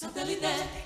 Satellite.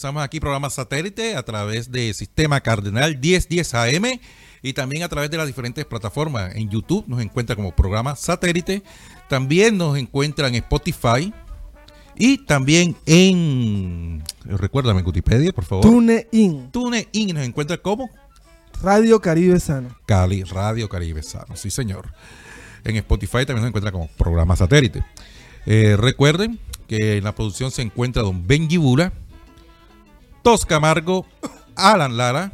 Comenzamos aquí programa satélite a través de Sistema Cardenal 1010 AM y también a través de las diferentes plataformas. En YouTube nos encuentra como programa satélite. También nos encuentra en Spotify y también en. Recuérdame, Wikipedia, por favor. TuneIn, TuneIn nos encuentra como Radio Caribe Sano. Cali, Radio Caribe Sano. Sí, señor. En Spotify también nos encuentra como programa satélite. Eh, recuerden que en la producción se encuentra don Benji Bula, Tos Camargo, Alan Lara,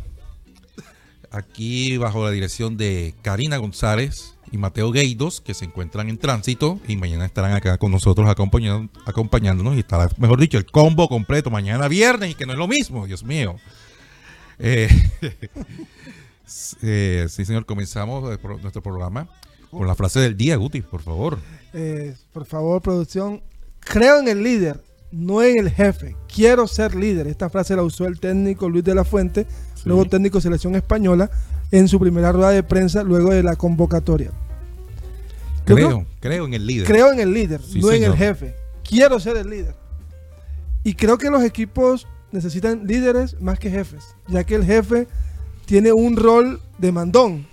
aquí bajo la dirección de Karina González y Mateo Gueidos, que se encuentran en tránsito y mañana estarán acá con nosotros acompañándonos y estará, mejor dicho, el combo completo mañana viernes y que no es lo mismo, Dios mío. Eh, eh, sí, señor, comenzamos pro- nuestro programa con la frase del día, Guti, por favor. Eh, por favor, producción, creo en el líder, no en el jefe. Quiero ser líder. Esta frase la usó el técnico Luis de la Fuente, luego técnico de selección española, en su primera rueda de prensa luego de la convocatoria. Creo, creo en el líder. Creo en el líder, Sí, no en el jefe. Quiero ser el líder. Y creo que los equipos necesitan líderes más que jefes, ya que el jefe tiene un rol de mandón.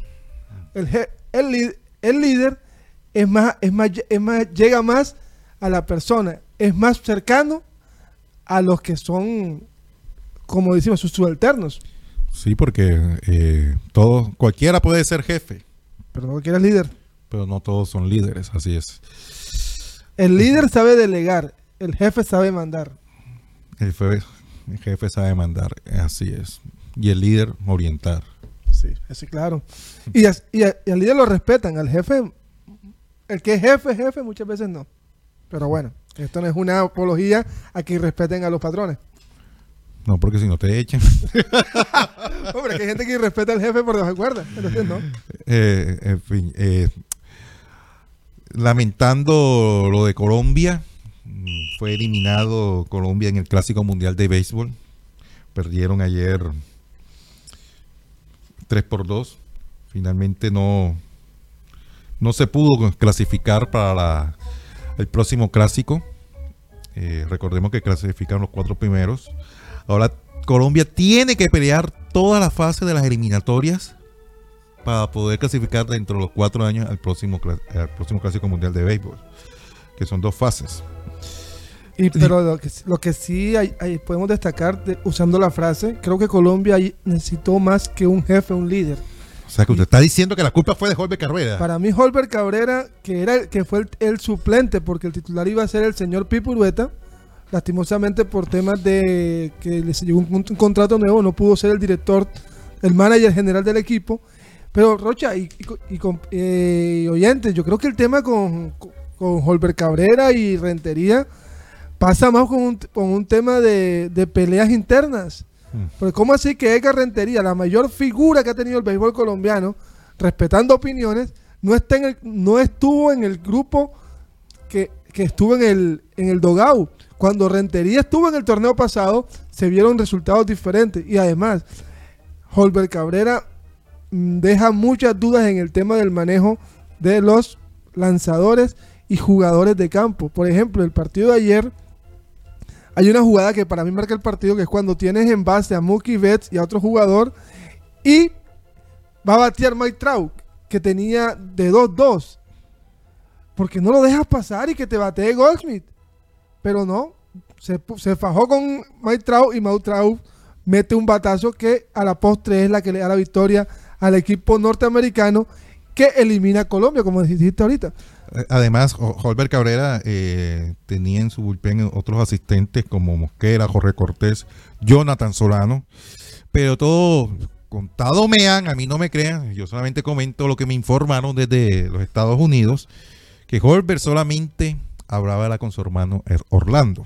El, je- el, el líder es más, es más, es más, llega más a la persona, es más cercano a los que son, como decimos, sus subalternos. Sí, porque eh, todo, cualquiera puede ser jefe, Pero no quieres líder. pero no todos son líderes, así es. El líder sabe delegar, el jefe sabe mandar. El jefe, el jefe sabe mandar, así es. Y el líder orientar. Sí, sí, claro. Y, as- y a- y al líder lo respetan, al jefe, el que es jefe, jefe, muchas veces no. Pero bueno, esto no es una apología a que respeten a los patrones. No, porque si no te echan. Hombre, que hay gente que respeta al jefe por debajo de cuerda. Entonces, no. Eh, en fin, eh, lamentando lo de Colombia, fue eliminado Colombia en el Clásico Mundial de Béisbol. Perdieron ayer 3 por 2. Finalmente no, no se pudo clasificar para la- el próximo clásico. Eh, recordemos que clasificaron los cuatro primeros. Ahora Colombia tiene que pelear toda la fase de las eliminatorias para poder clasificar dentro de los cuatro años al próximo, al próximo Clásico Mundial de Béisbol, que son dos fases. Y, pero lo que, lo que sí hay- hay- podemos destacar, de- usando la frase, creo que Colombia necesitó más que un jefe, un líder. O sea, que usted está diciendo que la culpa fue de Jorge Carrera. Para mí, Holbert Cabrera, que era el- que fue el, el suplente, porque el titular iba a ser el señor Pipo Urueta, lastimosamente por temas de que les llegó un, un contrato nuevo, no pudo ser el director, el manager general del equipo. Pero Rocha y, y eh, oyentes, yo creo que el tema con, con, con Holbert Cabrera y Rentería pasa más con un, con un tema de, de peleas internas. Mm. Porque ¿cómo así que Edgar Rentería, la mayor figura que ha tenido el béisbol colombiano, respetando opiniones, no, está en el, no estuvo en el grupo que, que estuvo en el, en el Dogau? Cuando Rentería estuvo en el torneo pasado, se vieron resultados diferentes. Y además, Holbert Cabrera mm, deja muchas dudas en el tema del manejo de los lanzadores y jugadores de campo. Por ejemplo, el partido de ayer, hay una jugada que para mí marca el partido, que es cuando tienes en base a Mookie Betts y a otro jugador, y va a batear Mike Trout, que tenía de 2-2. Porque no lo dejas pasar y que te batee Goldsmith. Pero no, se, se fajó con Mike Trout y Mike Trout mete un batazo que a la postre es la que le da la victoria al equipo norteamericano que elimina a Colombia, como dijiste ahorita. Además, Holbert Cabrera eh, tenía en su bullpen otros asistentes como Mosquera, Jorge Cortés, Jonathan Solano, pero todo contado me han, a mí no me crean, yo solamente comento lo que me informaron desde los Estados Unidos, que Holbert solamente hablaba con su hermano Er- Orlando.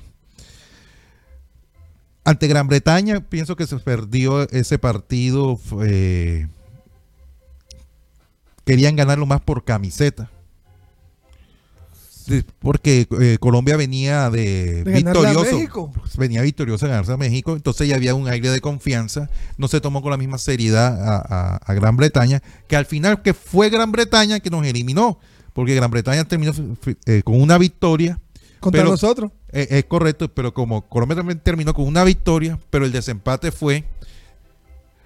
Ante Gran Bretaña, pienso que se perdió ese partido. eh, querían ganarlo más por camiseta. Porque eh, Colombia venía de, victorioso. Venía victorioso a ganarse a México. Entonces ya había un aire de confianza. No se tomó con la misma seriedad a, a- a Gran Bretaña. Que al final que fue Gran Bretaña que nos eliminó. Porque Gran Bretaña terminó eh, con una victoria. Contra Pero- nosotros. Eh, es correcto, pero como Colombia también terminó con una victoria, pero el desempate fue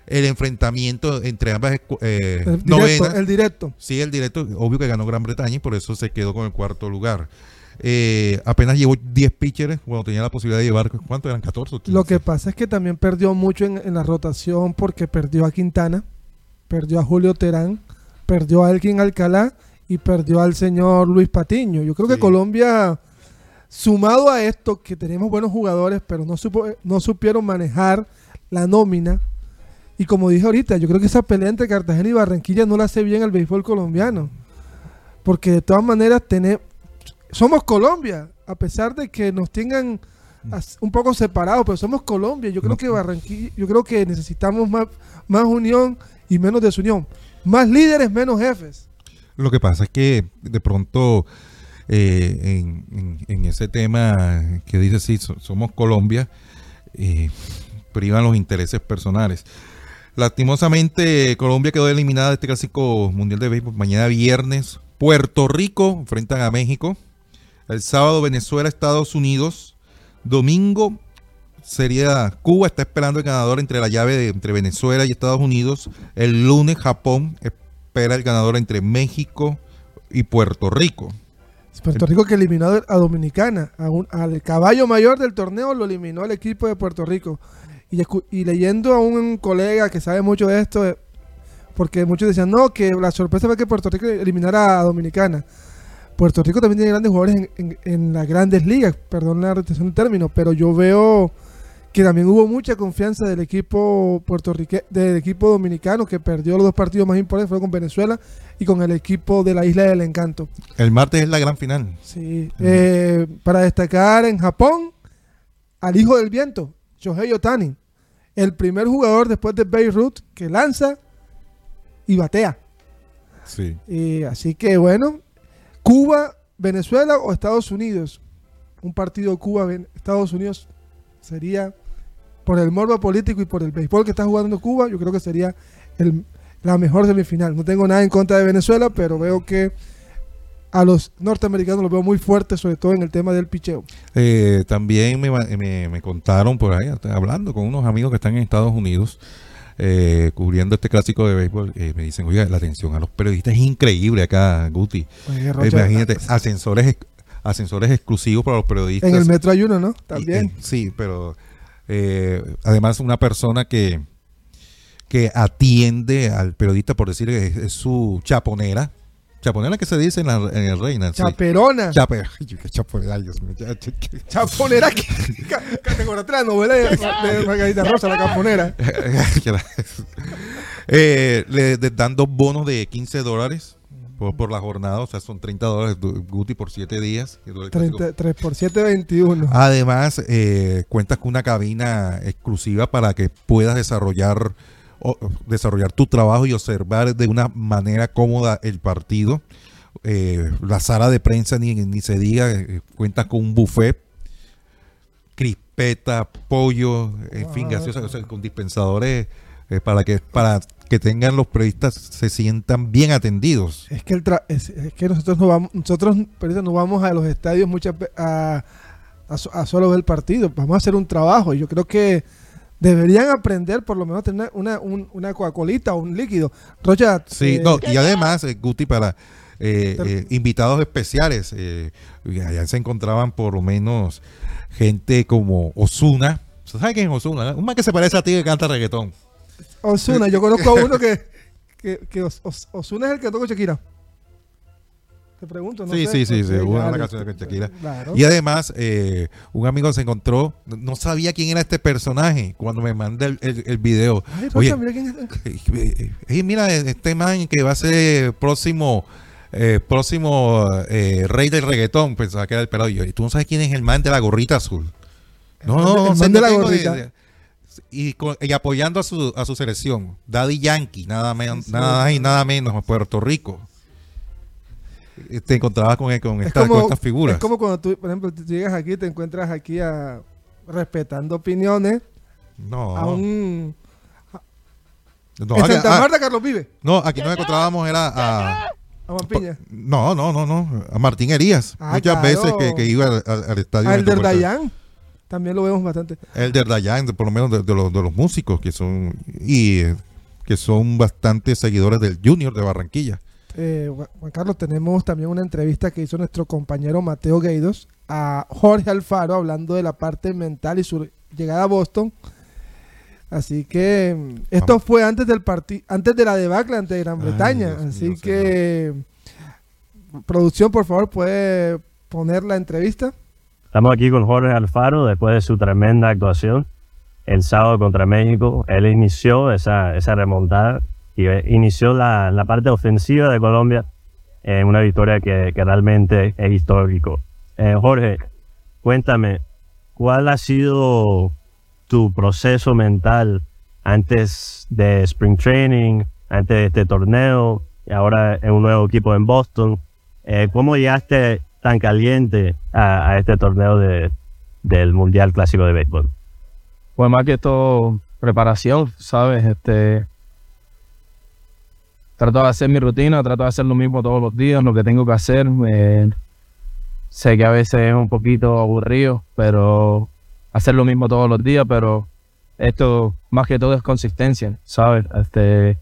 el enfrentamiento entre ambas eh, El directo, novenas. el directo. Sí, el directo, obvio que ganó Gran Bretaña y por eso se quedó con el cuarto lugar. Eh, apenas llevó 10 pitchers cuando tenía la posibilidad de llevar, ¿cuánto eran? 14. o 15? Lo que pasa es que también perdió mucho en, en la rotación porque perdió a Quintana, perdió a Julio Terán, perdió a Elkin Alcalá y perdió al señor Luis Patiño. Yo creo que. Colombia, sumado a esto, que tenemos buenos jugadores, pero no, supo- no supieron manejar la nómina. Y como dije ahorita, yo creo que esa pelea entre Cartagena y Barranquilla no la hace bien al béisbol colombiano. Porque de todas maneras tenemos, somos Colombia, a pesar de que nos tengan as- un poco separados, pero somos Colombia. Yo creo No. que Barranquilla, yo creo que necesitamos más, más unión y menos desunión. Más líderes, menos jefes. Lo que pasa es que de pronto eh, en, en- en ese tema que dice sí, so- somos Colombia, eh, privan los intereses personales. Lastimosamente, Colombia quedó eliminada de este clásico mundial de béisbol mañana viernes. Puerto Rico enfrentan a México. El sábado Venezuela, Estados Unidos. Domingo sería Cuba está esperando el ganador entre la llave de, entre Venezuela y Estados Unidos. El lunes Japón espera el ganador entre México y Puerto Rico. Puerto Rico que eliminó a Dominicana, al caballo mayor del torneo lo eliminó el equipo de Puerto Rico. Y, y leyendo a un colega que sabe mucho de esto, eh, porque muchos decían, no, que la sorpresa fue que Puerto Rico eliminara a Dominicana. Puerto Rico también tiene grandes jugadores en, en- en las grandes ligas, perdón la retención de término, pero yo veo que también hubo mucha confianza del equipo puertorrique del equipo dominicano que perdió los dos partidos más importantes, fue con Venezuela y con el equipo de la Isla del Encanto. El martes es la gran final. Sí, eh, para destacar en Japón, al hijo del viento, Shohei Otani, el primer jugador después de Beirut que lanza y batea. Sí. Y así que bueno, Cuba, Venezuela o Estados Unidos. Un partido Cuba-Estados Unidos sería, por el morbo político y por el béisbol que está jugando Cuba, yo creo que sería el- la mejor semifinal. No tengo nada en contra de Venezuela, pero veo que a los norteamericanos los veo muy fuertes, sobre todo en el tema del picheo. Eh, también me, me- me contaron por ahí, hablando con unos amigos que están en Estados Unidos, eh, cubriendo este clásico de béisbol, eh, me dicen, oiga, la atención a los periodistas es increíble acá, Guti. Oye, Eh, Rocha, imagínate, ascensores, ex- ascensores exclusivos para los periodistas. en el Metro hay uno, ¿no? También. sí, pero eh, además una persona que, que atiende al periodista, por decir que es, es su chaponera. Chaponera que se dice en, la, en el Reina. sí. Chaperona. Chape- Ay, qué chaponera, Dios mío. Chaponera que ca- categoría la novela de, de Margarita Rosa, la caponera. Eh, le dan dos bonos de 15 dólares por, por la jornada, o sea, son 30 dólares Guti por 7 días. 30 3 por 7, 21. Además, eh, cuentas con una cabina exclusiva para que puedas desarrollar, desarrollar tu trabajo y observar de una manera cómoda el partido. Eh, la sala de prensa ni, ni se diga, eh, cuentas con un buffet, crispeta, pollo, en fin, Wow. gaseosa, o sea, con dispensadores eh, para que para que tengan los periodistas se sientan bien atendidos. Es que, el tra- es, es que nosotros no vamos, nosotros periodistas, no vamos a los estadios muchas a, a, a solo ver el partido, vamos a hacer un trabajo. Y yo creo que deberían aprender por lo menos a tener una, un- una Coca-Colita o un líquido. Rocha, Sí, eh, no, y además, eh, Guti, para eh, eh, invitados especiales. eh, allá se encontraban por lo menos gente como Osuna. ¿Sabes quién es Osuna? Un man que se parece a ti que canta reggaetón. Osuna, yo conozco a uno que, que, que Os- Os- Osuna es el que toca Shakira. Te pregunto, ¿no? Sí, sé. sí, sí, Ok, sí, hubo una claro, canción de Shakira. Claro. Y además, eh, un amigo se encontró, no sabía quién era este personaje cuando me mandé el, el- el video. Ay, Oye, mira quién es. eh, eh, eh, mira, este man que va a ser próximo eh, próximo eh, rey del reggaetón, pensaba que era el pelado. Y yo, ¿y tú no sabes quién es el man de la gorrita azul? No, no, no, el man de la gorrita. y, con- y apoyando a su, a su selección, Daddy Yankee, nada, menos, Sí, sí. nada más y nada menos, Puerto Rico. Te encontrabas con, con, Es esta- con estas figuras. es como cuando tú, por ejemplo, tú llegas aquí, te encuentras aquí a respetando opiniones no, a un... no, en Santa ah, Marta, Carlos Vive, no, aquí nos encontrábamos era a... a Juan Piña. No, no, no, no. A Martín Elías. Ah, Muchas claro. veces que, que iba al, al- al estadio. A Elder Metropolitano. Dayan. También lo vemos bastante. Dayan, de- por lo menos de, de los, de los músicos que son y eh, que son bastante seguidores del Junior de Barranquilla. Eh, Juan Carlos, tenemos también una entrevista que hizo nuestro compañero Mateo Gueidos a Jorge Alfaro hablando de la parte mental y su llegada a Boston. Así que mm, esto Vamos. fue antes del partido, antes de la debacle ante Gran Bretaña. Así mío, que producción, por favor, puede poner la entrevista. Estamos aquí con Jorge Alfaro después de su tremenda actuación el sábado contra México. Él inició esa, esa remontada eh, inició la, la parte ofensiva de Colombia en una victoria que, que realmente es histórico. Eh, Jorge, cuéntame, ¿cuál ha sido tu proceso mental antes de Spring Training, antes de este torneo y ahora en un nuevo equipo en Boston? Eh, ¿Cómo llegaste tan caliente a, este torneo de, del Mundial Clásico de Béisbol? Pues más que todo, preparación, ¿sabes? Este, trato de hacer mi rutina, trato de hacer lo mismo todos los días, lo que tengo que hacer. eh, sé que a veces es un poquito aburrido, pero hacer lo mismo todos los días, pero esto más que todo es consistencia, ¿sabes? Este,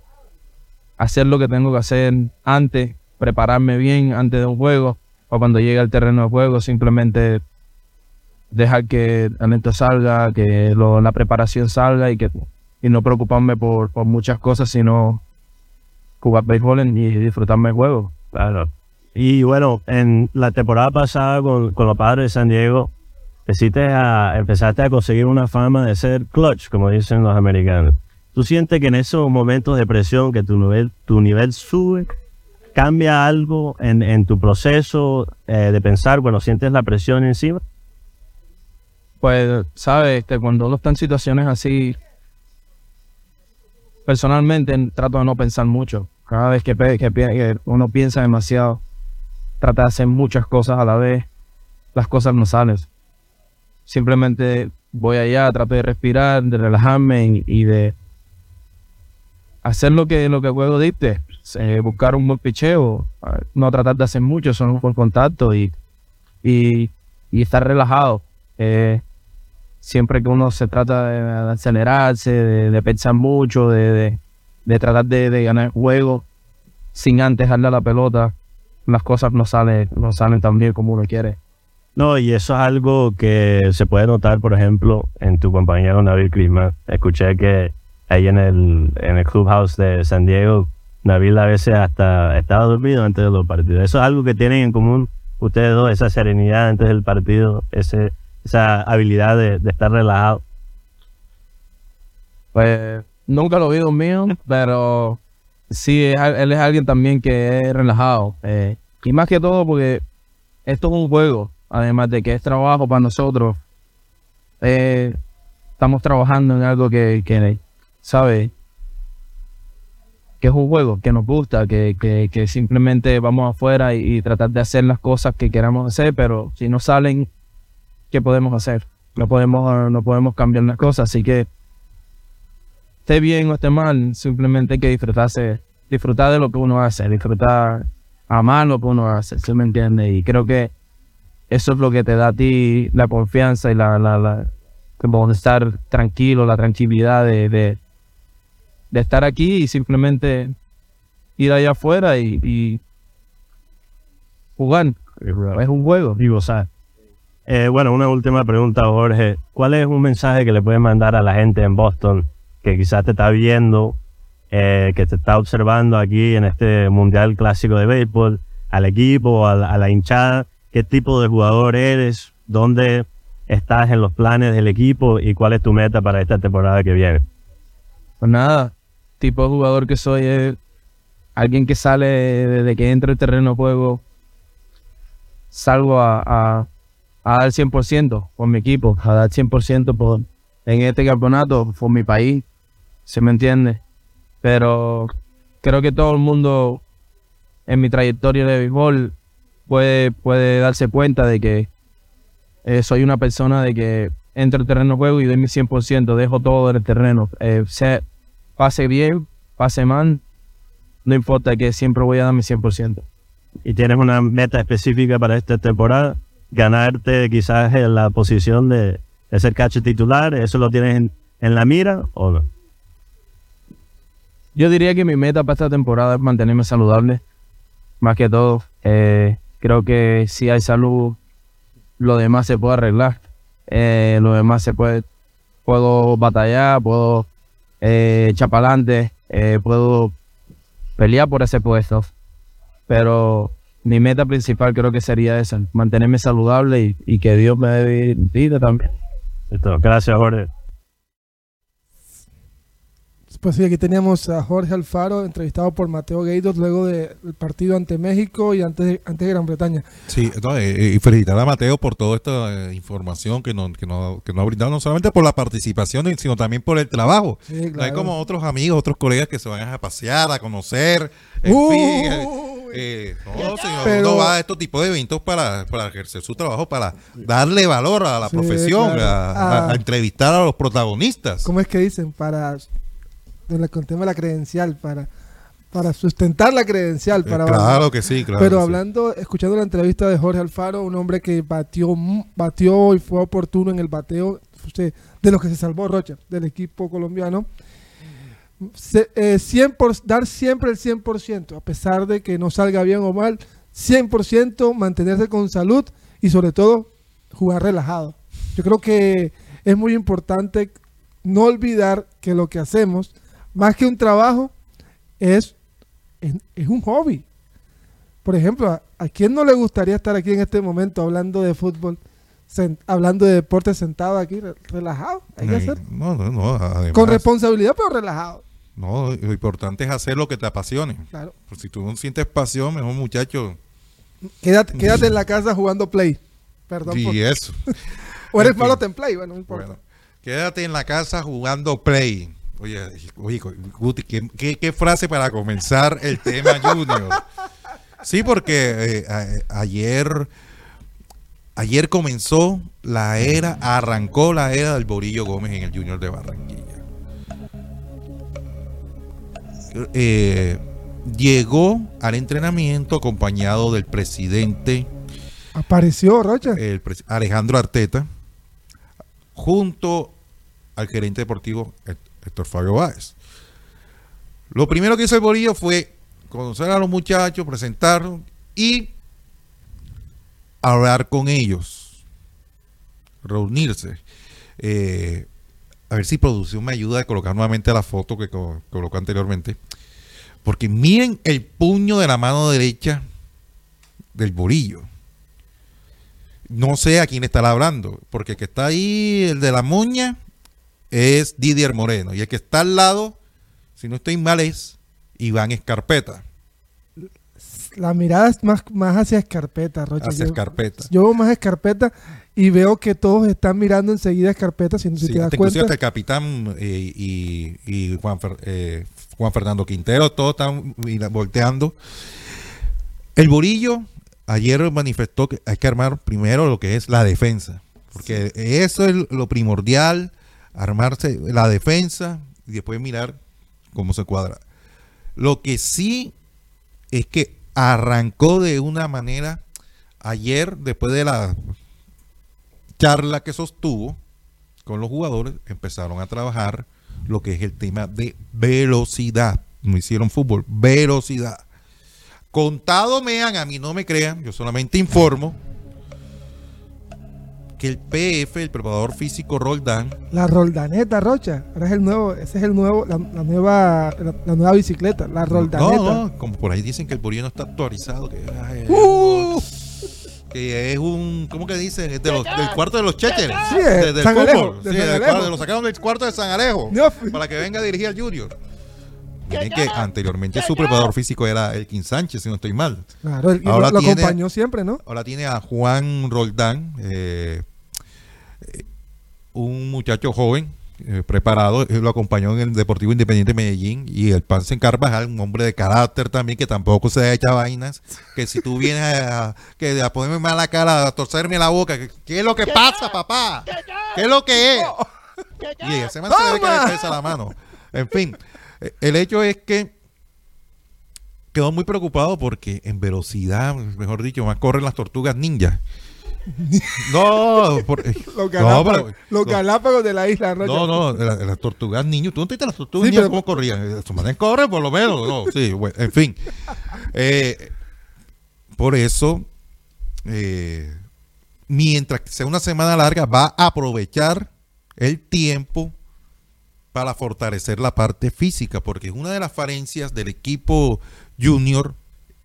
hacer lo que tengo que hacer antes, prepararme bien antes de un juego, o cuando llegue al terreno de juego, simplemente dejar que el talento salga, que la preparación salga y que y no preocuparme por, por muchas cosas, sino jugar béisbol y disfrutarme el juego. Claro. Y bueno, en la temporada pasada con, con los padres de San Diego, empezaste a, empezaste a conseguir una fama de ser clutch, como dicen los americanos. ¿Tú sientes que en esos momentos de presión, que tu nivel, tu nivel sube, cambia algo en, en tu proceso eh, de pensar cuando sientes la presión encima? Pues, ¿sabes? Este, cuando uno está en situaciones así, personalmente trato de no pensar mucho. Cada vez que, que uno piensa demasiado, trata de hacer muchas cosas a la vez, las cosas no salen. Simplemente voy allá, trato de respirar, de relajarme y, de hacer lo que, lo que juego dicte. Eh, buscar un buen picheo, eh, no tratar de hacer mucho, solo un buen contacto y, y, y estar relajado. Eh, siempre que uno se trata de, acelerarse, de, pensar mucho, de, de- tratar de, de ganar juego sin antes darle a la pelota, las cosas no salen, no salen tan bien como uno quiere. No, y eso es algo que se puede notar, por ejemplo, en tu compañero Nabil Crisman. Escuché que ahí en el, en el clubhouse de San Diego, Nabil a veces hasta estaba dormido antes de los partidos. Eso es algo que tienen en común ustedes dos, esa serenidad antes del partido, ese, esa habilidad de, de estar relajado. Pues nunca lo vi dormido, pero sí, es él es alguien también que es relajado. eh, y más que todo porque esto es un juego, además de que es trabajo para nosotros. eh, estamos trabajando en algo que, que ¿sabes? Que es un juego que nos gusta, que, que, que simplemente vamos afuera y, y tratar de hacer las cosas que queramos hacer, pero si no salen, ¿qué podemos hacer? No podemos, no podemos cambiar las cosas, así que esté bien o esté mal, simplemente hay que disfrutarse, disfrutar de lo que uno hace, disfrutar, amar lo que uno hace, ¿sí me entiende? Y creo que eso es lo que te da a ti la confianza y la, la, la como estar tranquilo, la tranquilidad de, de, de estar aquí y simplemente ir allá afuera y, y jugar. Es un juego. y gozar. Eh, bueno, una última pregunta, Jorge. ¿Cuál es un mensaje que le puedes mandar a la gente en Boston que quizás te está viendo, eh, que te está observando aquí en este Mundial Clásico de Béisbol, al equipo, a la, hinchada? ¿Qué tipo de jugador eres? ¿Dónde estás en los planes del equipo? ¿Y cuál es tu meta para esta temporada que viene? Pues nada, tipo de jugador que soy es alguien que sale desde que entra el terreno de juego, salgo a, a dar 100% por mi equipo, a dar 100% por, en este campeonato por mi país, ¿se me entiende? Pero creo que todo el mundo en mi trayectoria de béisbol puede, puede darse cuenta de que eh, soy una persona de que entro al terreno de juego y doy mi 100%, dejo todo en el terreno. Eh, pase bien, pase mal, no importa que siempre voy a dar mi 100%. ¿Y tienes una meta específica para esta temporada? ¿Ganarte quizás en la posición de, ser catcher titular? ¿Eso lo tienes en, en la mira o no? Yo diría que mi meta para esta temporada es mantenerme saludable, más que todo. Eh, creo que si hay salud, lo demás se puede arreglar. Eh, lo demás se puede, puedo batallar, puedo eh, echar para adelante, eh, puedo pelear por ese puesto. Pero mi meta principal creo que sería esa, mantenerme saludable y, y que Dios me dé vida también. Listo. Gracias, Jorge. Pues sí, aquí teníamos a Jorge Alfaro, entrevistado por Mateo Gueidos luego del partido ante México y antes de, antes de Gran Bretaña. Sí, no, eh, y felicitar a Mateo por toda esta eh, información que nos, que, nos, que nos ha brindado, no solamente por la participación, sino también por el trabajo. Sí, No hay como otros amigos, otros colegas que se van a pasear, a conocer, en Uy. fin. eh, eh, no, señor, Pero- uno va a estos tipos de eventos para, para ejercer su trabajo, para darle valor a la Sí, profesión, claro. a, a- Ah. a entrevistar a los protagonistas. ¿Cómo es que dicen? Para con el tema de la credencial, para, para sustentar la credencial. Eh, Para claro que sí, claro. Pero sí. hablando, escuchando la entrevista de Jorge Alfaro, un hombre que batió, batió y fue oportuno en el bateo usted, de los que se salvó Rocha, del equipo colombiano. Se- eh, 100 por- dar siempre el 100%, a pesar de que no salga bien o mal, 100%, mantenerse con salud y sobre todo jugar relajado. Yo creo que es muy importante no olvidar que lo que hacemos, más que un trabajo, es, es, es un hobby. Por ejemplo, ¿a, a quién no le gustaría estar aquí en este momento hablando de fútbol, sen- hablando de deporte sentado aquí, re- relajado? Hay que hacer. No, no, no. Además, Con responsabilidad, pero relajado. No, lo importante es hacer lo que te apasione. Claro. Pues si tú no sientes pasión, mejor muchacho. Quédate, quédate en la casa jugando play. Perdón. por- Y eso. o eres malo en play, bueno, no importa. Bueno, quédate en la casa jugando play. Oye, oye Guti, ¿qué, qué, qué frase para comenzar el tema Junior? Sí, porque eh, a- ayer, ayer comenzó la era, arrancó la era del Borillo Gómez en el Junior de Barranquilla. Eh, llegó al entrenamiento acompañado del presidente Apareció Rocha. el Alejandro Arteta, junto al gerente deportivo Hé- Héctor Fabio Báez. Lo primero que hizo el Borillo fue conocer a los muchachos, presentarlos y hablar con ellos, reunirse. Eh, a ver si producción me ayuda a colocar nuevamente la foto que co- colocó anteriormente. Porque miren el puño de la mano derecha del Borillo. No sé a quién estará hablando, porque el que está ahí, el de la moña, es Didier Moreno, y el que está al lado, si no estoy mal, es Iván Escarpeta, La mirada es más, más hacia escarpeta, Rocha. hacia Yo- Escarpeta. Yo veo más escarpeta y veo que todos están mirando enseguida escarpeta, si, si Sí, te das inclusive cuenta. el capitán eh, y, y Juan, Fer- eh, Juan Fernando Quintero, todos están volteando. El Burillo ayer manifestó que hay que armar primero lo que es la defensa, porque eso es lo primordial, armarse la defensa y después mirar cómo se cuadra. Lo que sí es que arrancó de una manera ayer, después de la charla que sostuvo con los jugadores, empezaron a trabajar lo que es el tema de velocidad. No hicieron fútbol, velocidad. Contado me han, a mí no me crean, yo solamente informo que el PF, el preparador físico Roldán, La Roldaneta, Rocha. Ahora es el nuevo, ese es el nuevo, la, la nueva, la, la nueva bicicleta, la Roldaneta. no, no, como por ahí dicen que el Burino está actualizado, que, ay, Uh. que es un, ¿cómo que dicen? Es de los- del cuarto de los checheres. Sí, de- del San fútbol. Alejo, de Sí, San del Alejo. cuarto- lo sacaron del cuarto de San Alejo No. para que venga a dirigir al Junior. Miren que anteriormente su preparador físico era Elkin Sánchez, si no estoy mal. Claro, él- y Ahora lo, lo tiene- acompañó siempre, ¿no? Ahora tiene a Juan Roldán, eh, un muchacho joven, eh, preparado, él lo acompañó en el Deportivo Independiente de Medellín y el Pansen Carvajal, un hombre de carácter también, que tampoco se echa vainas, que si tú vienes a, que a ponerme mala cara, a torcerme la boca, que- ¿qué es lo que pasa, papá? ¿Qué es lo que es? Y man se ve que le pesa la mano. En fin, eh, el hecho es que quedó muy preocupado porque en velocidad, mejor dicho, más corren las tortugas ninja. No, por- eh, Los no, pero- los no, galápagos de la isla, Rocha. no, no, la- las, tortugas niños. ¿Tú no te las tortugas Sí, pero- cómo corrían? Su manera corre por lo menos. No, sí, bueno, en fin. Eh, por eso, eh, mientras sea una semana larga, va a aprovechar el tiempo para fortalecer la parte física, porque una de las falencias del equipo junior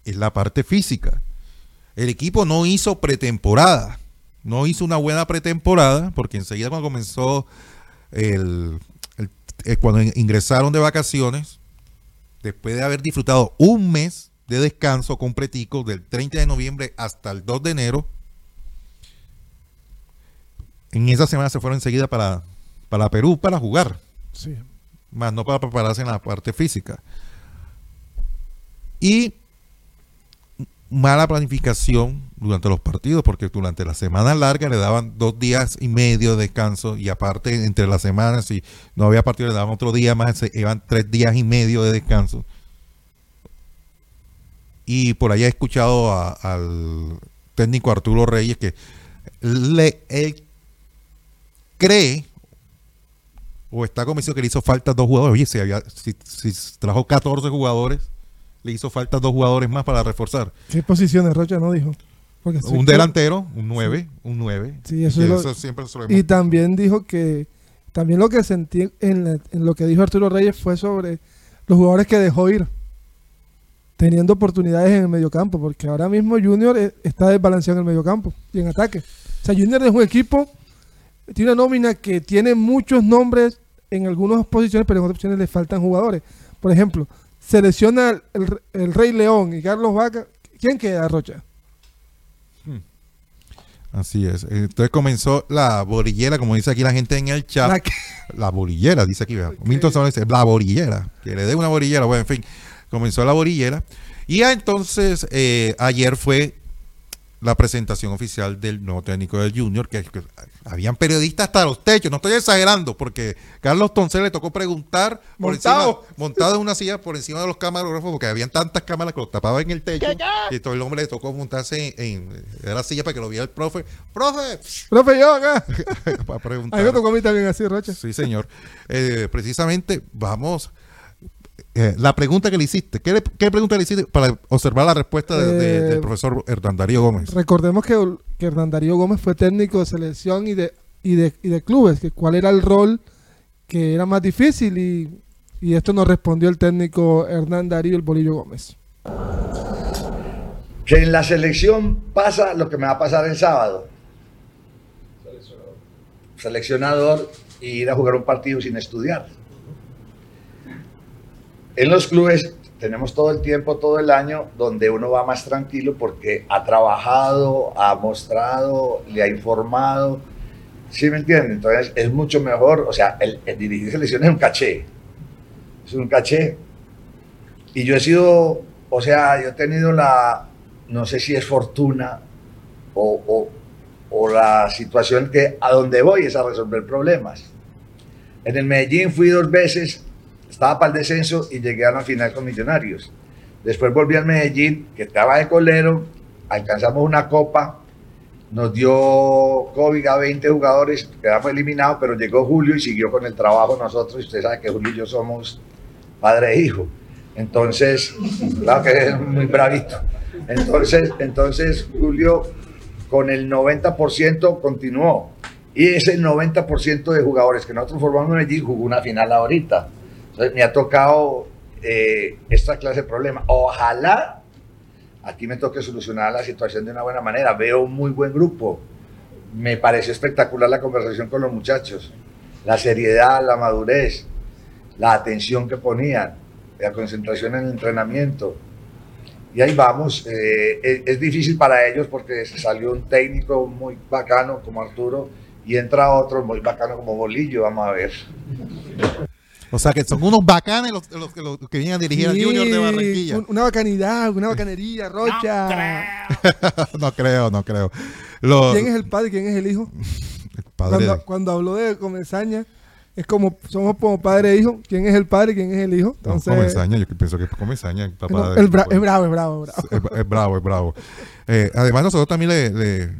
es la parte física. El equipo no hizo pretemporada, no hizo una buena pretemporada, porque enseguida cuando comenzó el, el- eh, cuando in- ingresaron de vacaciones, después de haber disfrutado un mes de descanso completico del 30 de noviembre hasta el 2 de enero, en esa semana se fueron enseguida para, para Perú para jugar Sí. más no para prepararse en la parte física. Y mala planificación durante los partidos, porque durante la semana larga le daban dos días y medio de descanso y aparte entre las semanas, si no había partido, le daban otro día más, iban tres días y medio de descanso. Y por ahí he escuchado al técnico Arturo Reyes que le, cree o está convencido que le hizo falta dos jugadores. Oye, si, había, si, si trajo 14 jugadores, le hizo falta dos jugadores más para reforzar. ¿Qué posiciones, Rocha no dijo? Porque sí, un delantero, un 9, un 9. Sí, eso es lo- siempre se lo Y también dijo que también lo que sentí en, la- en lo que dijo Arturo Reyes fue sobre los jugadores que dejó ir teniendo oportunidades en el mediocampo, porque ahora mismo Junior eh, está desbalanceado en el mediocampo y en ataque. O sea, Junior es un equipo, tiene una nómina que tiene muchos nombres en algunas posiciones, pero en otras posiciones le faltan jugadores. Por ejemplo, selecciona el, el Rey León y Carlos Vaca. ¿Quién queda, Rocha? Así es. Entonces comenzó la borillera, como dice aquí la gente en el chat. La borillera, dice aquí. Milton dice, la borillera. Que le dé una borillera. Bueno, en fin, comenzó la borillera. Y entonces, eh, ayer fue la presentación oficial del nuevo técnico del Junior, que, que habían periodistas hasta los techos, no estoy exagerando, porque Carlos Toncel le tocó preguntar por Montado. encima, montado en una silla por encima de los camarógrafos, porque habían tantas cámaras que los tapaban en el techo, y todo el hombre le tocó montarse en, en la silla para que lo viera el profe. ¡Profe! Profe, yo acá. para A preguntar. mí me tocó a mí también así, Rocha. Sí, señor. Eh, precisamente, vamos. Eh, la pregunta que le hiciste, ¿qué, le- qué pregunta le hiciste para observar la respuesta de- de- Eh, del profesor Hernán Darío Gómez? Recordemos que, que Hernán Darío Gómez fue técnico de selección y de, y de, y de clubes, que cuál era el rol que era más difícil y, y esto nos respondió el técnico Hernán Darío el Bolillo Gómez. que en la selección pasa lo que me va a pasar el sábado. Seleccionador y ir a jugar un partido sin estudiar. En los clubes tenemos todo el tiempo, todo el año, donde uno va más tranquilo porque ha trabajado, ha mostrado, le ha informado. ¿Sí me entienden? Entonces es mucho mejor, o sea, el, el dirigir selecciones es un caché. Es un caché. Y yo he sido, o sea, yo he tenido la, no sé si es fortuna o, o- o la situación que a donde voy es a resolver problemas. En el Medellín fui dos veces, estaba para el descenso y llegué a la final con Millonarios. Después volví al Medellín, que estaba de colero, alcanzamos una copa, nos dio COVID a 20 jugadores, quedamos eliminados, pero llegó Julio y siguió con el trabajo nosotros. Y usted sabe que Julio y yo somos padre e hijo. Entonces, claro que es muy bravito. Entonces, entonces Julio con el 90% continuó. Y ese 90% de jugadores que nosotros formamos en Medellín jugó una final ahorita. Entonces me ha tocado eh, esta clase de problema. Ojalá aquí me toque solucionar la situación de una buena manera. Veo un muy buen grupo. Me pareció espectacular la conversación con los muchachos. La seriedad, la madurez, la atención que ponían, la concentración en el entrenamiento. Y ahí vamos. Eh, es, es difícil para ellos porque se salió un técnico muy bacano como Arturo y entra otro muy bacano como Bolillo. Vamos a ver. O sea que son unos bacanes los, los- los que vienen a dirigir al Sí, Junior de Barranquilla. un- Una bacanidad, una bacanería, Rocha. no creo, no creo. Los- ¿Quién es el padre y quién es el hijo? el padre de- Cuando, cuando habló de Comesaña, es como, somos como padre e hijo. ¿Quién es el padre y quién es el hijo? No, Entonces, Comesaña, yo pienso que es Comesaña, el papá no, de- el bra- es bravo, es bravo, es bravo. es, es bravo, es bravo. Eh, además, nosotros también le, le,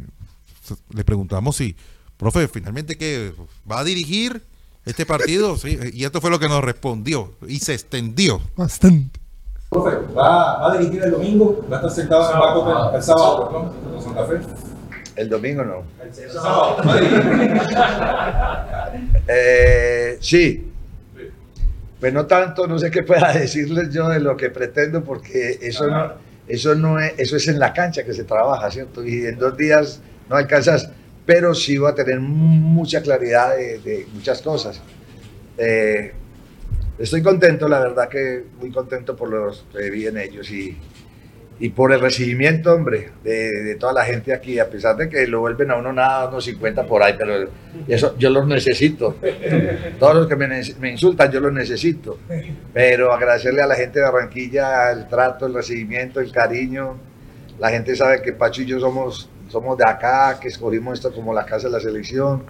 le preguntamos si, profe, finalmente que va a dirigir este partido, sí, y esto fue lo que nos respondió y se extendió. Bastante. Profe, ¿va, a dirigir el domingo? ¿Va a estar sentado en el banco el sábado, Fe. El domingo no. El sábado, ¿va a dirigir? Eh, sí. Pues no tanto, no sé qué pueda decirles yo de lo que pretendo, porque eso no, eso no es, eso es en la cancha que se trabaja, ¿cierto? Y en dos días no alcanzas, pero sí va a tener mucha claridad de, muchas cosas. Eh, estoy contento, la verdad que muy contento por los que vi ellos y, y por el recibimiento, hombre, de, de toda la gente aquí, a pesar de que lo vuelven a uno nada, unos 50 por ahí, pero eso yo los necesito. Todos los que me, me insultan, yo los necesito. Pero agradecerle a la gente de Barranquilla el trato, el recibimiento, el cariño. La gente sabe que Pacho y yo somos, somos de acá, que escogimos esto como la casa de la selección.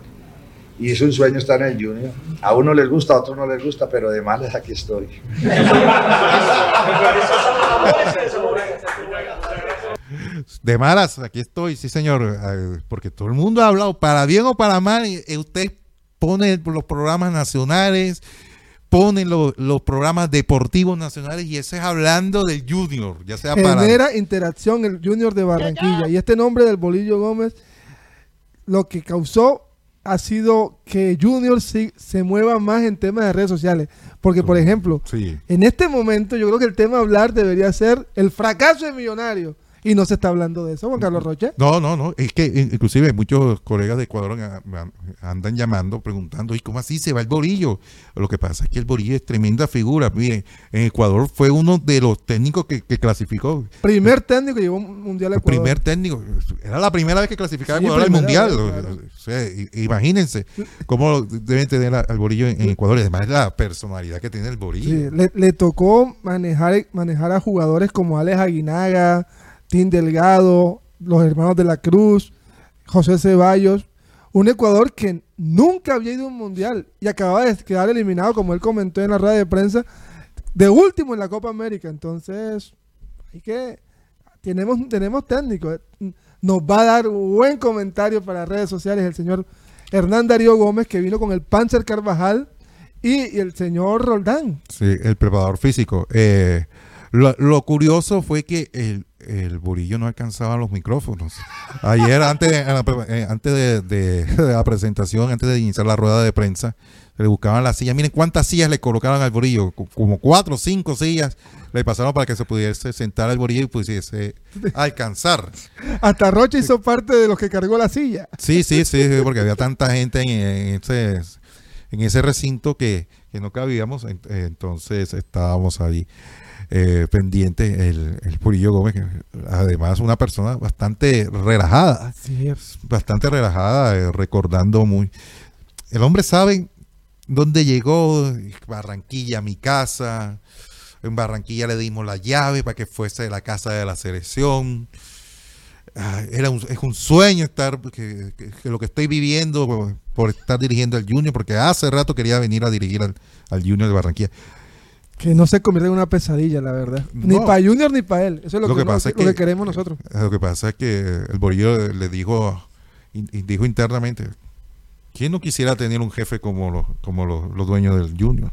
Y es un sueño estar en el Junior. A uno les gusta, a otro no les gusta, pero de malas aquí estoy. De malas, aquí estoy, sí señor, eh, porque todo el mundo ha hablado, para bien o para mal, y- y usted pone los programas nacionales, pone lo- los programas deportivos nacionales y ese es hablando del junior, ya sea para... Genera interacción el Junior de Barranquilla. Y este nombre del Bolillo Gómez, lo que causó ha sido que Junior sí- se mueva más en temas de redes sociales. Porque, por ejemplo, Sí, en este momento yo creo que el tema a hablar debería ser el fracaso de Millonario. Y no se está hablando de eso, Juan Carlos Rocha. no, no, no, es que in- inclusive muchos colegas de Ecuador andan llamando, preguntando, ¿y cómo así se va el Borillo? Lo que pasa es que el Borillo es tremenda figura, miren, en Ecuador fue uno de los técnicos que, que clasificó, Primer técnico que llevó un mundial a Ecuador. primer técnico. Era la primera vez que clasificaba Sí, Ecuador al Mundial. claro. O sea, imagínense cómo deben tener al Borillo en, en Ecuador. Y además la personalidad que tiene el Borillo. Sí, le, le tocó manejar, manejar a jugadores como Alex Aguinaga, Tim Delgado, los hermanos de la Cruz, José Ceballos. Un Ecuador que nunca había ido a un mundial y acababa de quedar eliminado, como él comentó en la rueda de prensa, de último en la Copa América. Entonces, hay que. Tenemos, tenemos técnico. Nos va a dar un buen comentario para redes sociales el señor Hernán Darío Gómez, que vino con el Panzer Carvajal y, el señor Roldán. Sí, el preparador físico. Eh, lo curioso fue que el, el Borillo no alcanzaba los micrófonos. Ayer, antes, de, eh, antes de, de- de la presentación, antes de iniciar la rueda de prensa, le buscaban las sillas. Miren cuántas sillas le colocaron al Borillo. Co- Como cuatro o cinco sillas le pasaron para que se pudiese sentar al Borillo y pudiese alcanzar. Hasta Rocha hizo parte de los que cargó la silla. Sí, sí, sí, sí, porque había tanta gente en, en ese, en ese recinto que, que no cabíamos, en- entonces estábamos ahí eh, pendientes. El, el Purillo Gómez, que además una persona bastante relajada, bastante relajada, eh, recordando muy... El hombre sabe dónde llegó, Barranquilla, mi casa. En Barranquilla le dimos la llave para que fuese la casa de la selección. Ah, era un, es un sueño estar, que, que- que lo que estoy viviendo por, por estar dirigiendo al Junior, porque hace rato quería venir a dirigir al, al Junior de Barranquilla. Que no se convierta en una pesadilla, la verdad. Ni para Junior ni para él. Eso es lo, Lo que, pasa es lo que que- queremos nosotros. Lo que pasa es que el Borillo le dijo, y dijo internamente, ¿quién no quisiera tener un jefe como los, como los, los dueños del Junior?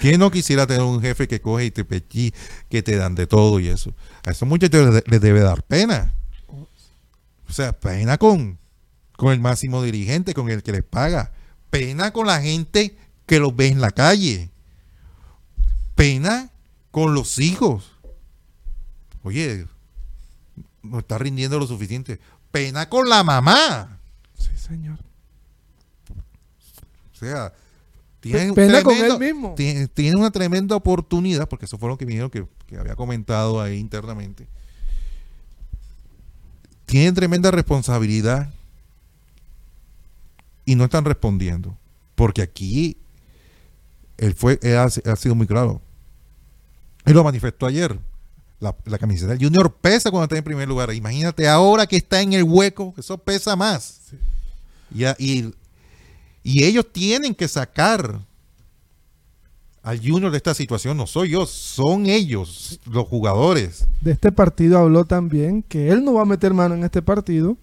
¿Quién no quisiera tener un jefe que coge y te pechí, que te dan de todo y eso? A esos muchachos les, les debe dar pena. O sea, pena con, con el máximo dirigente, con el que les paga. Pena con la gente que los ve en la calle. Pena con los hijos. Oye, no está rindiendo lo suficiente. Pena con la mamá. Sí, señor. O sea, tiene, un Pena con él mismo. tiene, tiene una tremenda oportunidad, porque eso fue lo que me dijeron que, que había comentado ahí internamente. Tienen tremenda responsabilidad y no están respondiendo. Porque aquí él fue, él ha, ha sido muy claro. Él lo manifestó ayer. La, la camiseta del Junior pesa cuando está en primer lugar. Imagínate ahora que está en el hueco, eso pesa más. Y, y, y ellos tienen que sacar al Junior de esta situación. No soy yo, son ellos, los jugadores. De este partido habló también que él no va a meter mano en este partido,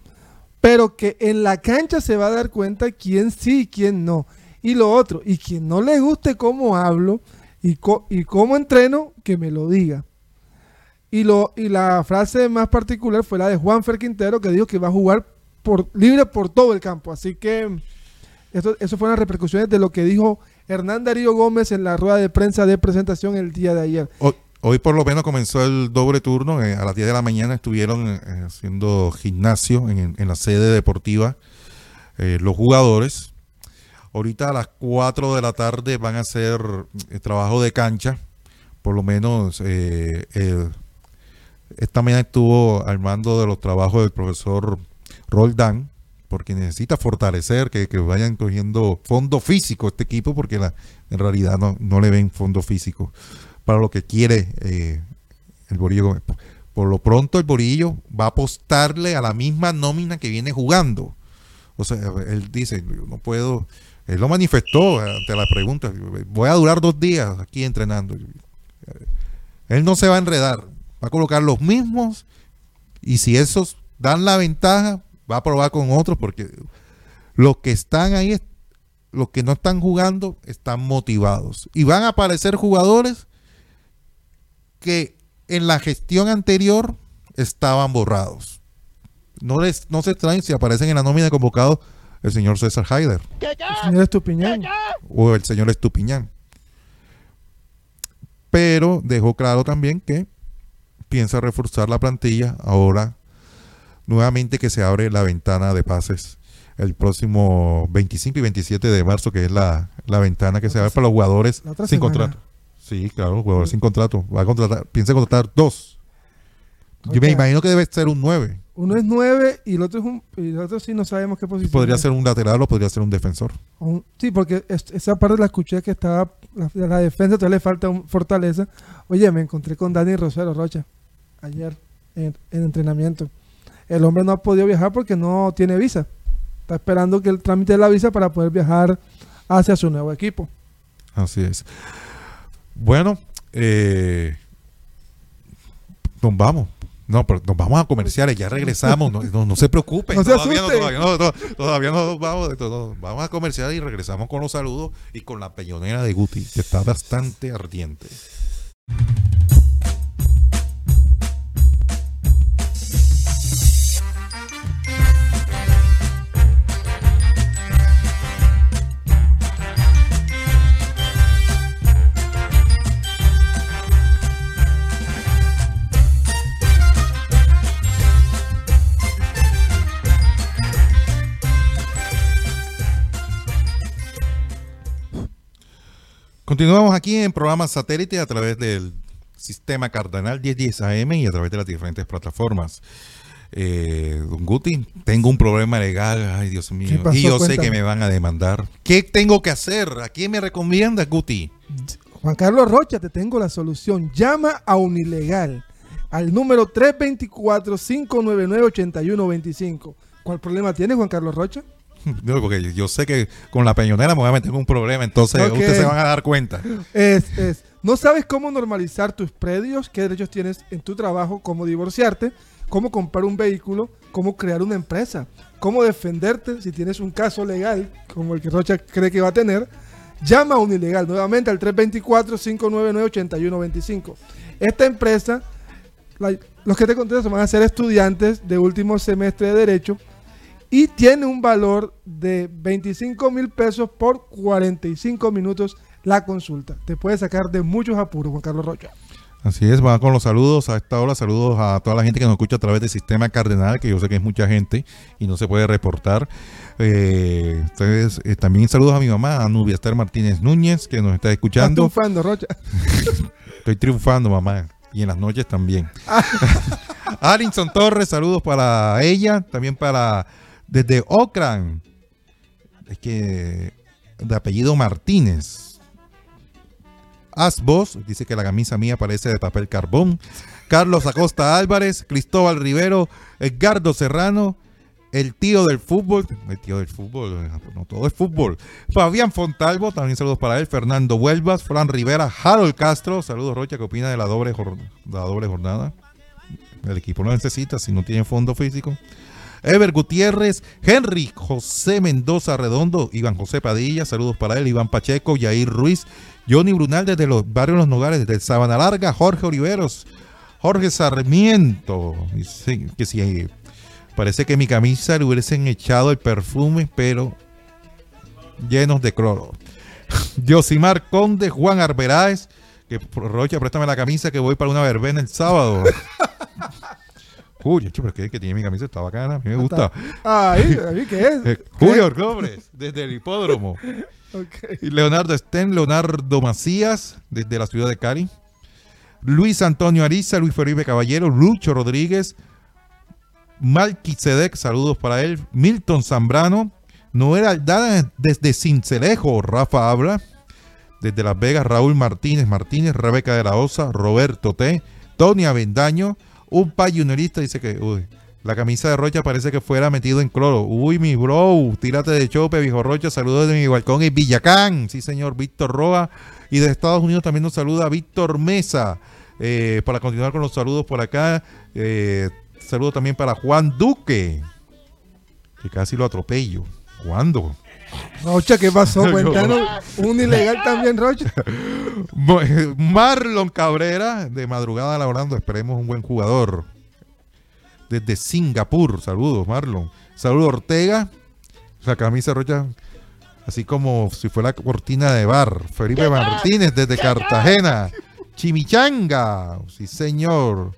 pero que en la cancha se va a dar cuenta quién sí y quién no. Y lo otro, y quien no le guste cómo hablo y, co- y cómo entreno, que me lo diga. Y, lo, y la frase más particular fue la de Juan Fer Quintero, que dijo que va a jugar por, libre por todo el campo. Así que esto, eso fueron las repercusiones de lo que dijo Hernán Darío Gómez en la rueda de prensa de presentación el día de ayer. Hoy, hoy por lo menos comenzó el doble turno. eh, a las 10 de la mañana estuvieron eh, haciendo gimnasio en, en la sede deportiva eh, los jugadores. Ahorita a las 4 de la tarde van a hacer eh, trabajo de cancha. Por lo menos eh, esta mañana estuvo al mando de los trabajos del profesor Roldán, porque necesita fortalecer, que, que vayan cogiendo fondo físico este equipo, porque la- en realidad no, no le ven fondo físico para lo que quiere eh, el Borillo. Por lo pronto el Borillo va a apostarle a la misma nómina que viene jugando. O sea, él dice, yo no puedo, él lo manifestó ante la pregunta, voy a durar dos días aquí entrenando. Él no se va a enredar, va a colocar los mismos y si esos dan la ventaja, va a probar con otros porque los que están ahí, los que no están jugando, están motivados. Y van a aparecer jugadores que en la gestión anterior estaban borrados. No, les, no se extrañen si aparecen en la nómina de convocados el señor César Haider Señor Estupiñán. o el señor Estupiñán. Pero dejó claro también que piensa reforzar la plantilla ahora nuevamente que se abre la ventana de pases el próximo 25 y 27 de marzo, que es la, la ventana que se abre para los jugadores sin semana. contrato. Sí, claro, jugadores sin contrato. Va a contratar, piensa contratar dos. Yo me imagino que debe ser un 9. Uno es 9 y el otro es un. Y el otro sí no sabemos qué posición. Podría es. ser un lateral o podría ser un defensor. Un- sí, porque es- esa parte la escuché que estaba. La, la defensa todavía le falta un fortaleza. Oye, me encontré con Dani Rosero Rocha ayer en, en entrenamiento. El hombre no ha podido viajar porque no tiene visa. Está esperando que el trámite de la visa para poder viajar hacia su nuevo equipo. Así es. Bueno, eh, nos vamos. No, pero nos vamos a comerciales, ya regresamos. No, no- no se preocupen. No todavía, no, todavía, no, no, todavía no vamos. Vamos a comerciales y regresamos con los saludos y con la peñonera de Guti, que está bastante ardiente. Continuamos aquí en programa satélite a través del sistema Cardenal 1010 AM y a través de las diferentes plataformas. Eh, don Guti, tengo un problema legal, ay Dios ¿Qué mío, pasó? y yo sé que me van a demandar. ¿Qué tengo que hacer? ¿A quién me recomiendas, Guti? Juan Carlos Rocha, te tengo la solución. Llama a Unilegal al número 324-599-8125. ¿Cuál problema tiene Juan Carlos Rocha? No, porque yo sé que con la peñonera me voy a meter en un problema, entonces ustedes se van a dar cuenta. Es, es, no sabes cómo normalizar tus predios, qué derechos tienes en tu trabajo, cómo divorciarte, cómo comprar un vehículo, cómo crear una empresa, cómo defenderte si tienes un caso legal como el que Rocha cree que va a tener. Llama a un ilegal nuevamente al 324-599-8125. Esta empresa, la- los que te contestan van a ser estudiantes de último semestre de Derecho y tiene un valor de 25 mil pesos por 45 minutos la consulta. Te puede sacar de muchos apuros, Juan Carlos Rocha. Así es, van con los saludos a esta hora. Saludos a toda la gente que nos escucha a través del sistema cardenal, que yo sé que es mucha gente y no se puede reportar. Eh, ustedes, eh, también saludos a mi mamá, a Nubia Esther Martínez Núñez, que nos está Estás escuchando. triunfando, Rocha. Estoy triunfando, mamá. Y en las noches también. Alinson Torres, saludos para ella. También para desde Ocran. Es que de apellido Martínez. Asbos, dice que la camisa mía parece de papel carbón. Carlos Acosta Álvarez, Cristóbal Rivero, Edgardo Serrano, el tío del fútbol, el tío del fútbol, no todo es fútbol. Fabián Fontalvo, también saludos para él. Fernando Huelvas, Fran Rivera, Harold Castro, saludos Rocha, ¿qué opina de la doble, la doble jornada? El equipo lo necesita si no tiene fondo físico. Ever Gutiérrez, Henry José Mendoza Redondo, Iván José Padilla, saludos para él, Iván Pacheco, Yair Ruiz, Johnny Brunal desde los barrios Los Nogales, desde Sabana Larga, Jorge Oliveros, Jorge Sarmiento, dice que si parece que mi camisa le hubiesen echado el perfume, pero llenos de cloro. Yosimar Conde, Juan Arberáez, que Rocha, préstame la camisa que voy para una verbena el sábado. Hecho, pero es que, tiene mi camisa, está bacana, a mí me gusta. Ay, ¿a mí qué es? Eh, Julio Robles, desde el hipódromo. Leonardo Sten, Leonardo Macías, desde la ciudad de Cali. Luis Antonio Ariza, Luis Felipe Caballero, Lucho Rodríguez, Malquisedec, saludos para él. Milton Zambrano, Noel Aldana desde Cincelejo, Rafa Habla. Desde Las Vegas, Raúl Martínez Martínez, Rebeca de la Osa, Roberto T, Tony Avendaño, un pay juniorista dice que uy, la camisa de Rocha parece que fuera metido en cloro. Uy, mi bro, tírate de chope, viejo Rocha, saludos de mi balcón en Villacán. Sí, señor, Víctor Roa. Y de Estados Unidos también nos saluda Víctor Mesa. Eh, para continuar con los saludos por acá, eh, saludo también para Juan Duque, que casi lo atropello. ¿Cuándo? Rocha, ¿qué pasó? Cuéntanos. Un ilegal también, Rocha. Marlon Cabrera, de madrugada laborando, esperemos un buen jugador. Desde Singapur, saludos Marlon. Saludos Ortega, la camisa rocha, así como si fuera cortina de bar. Felipe Martínez, desde Cartagena. Chimichanga, sí señor.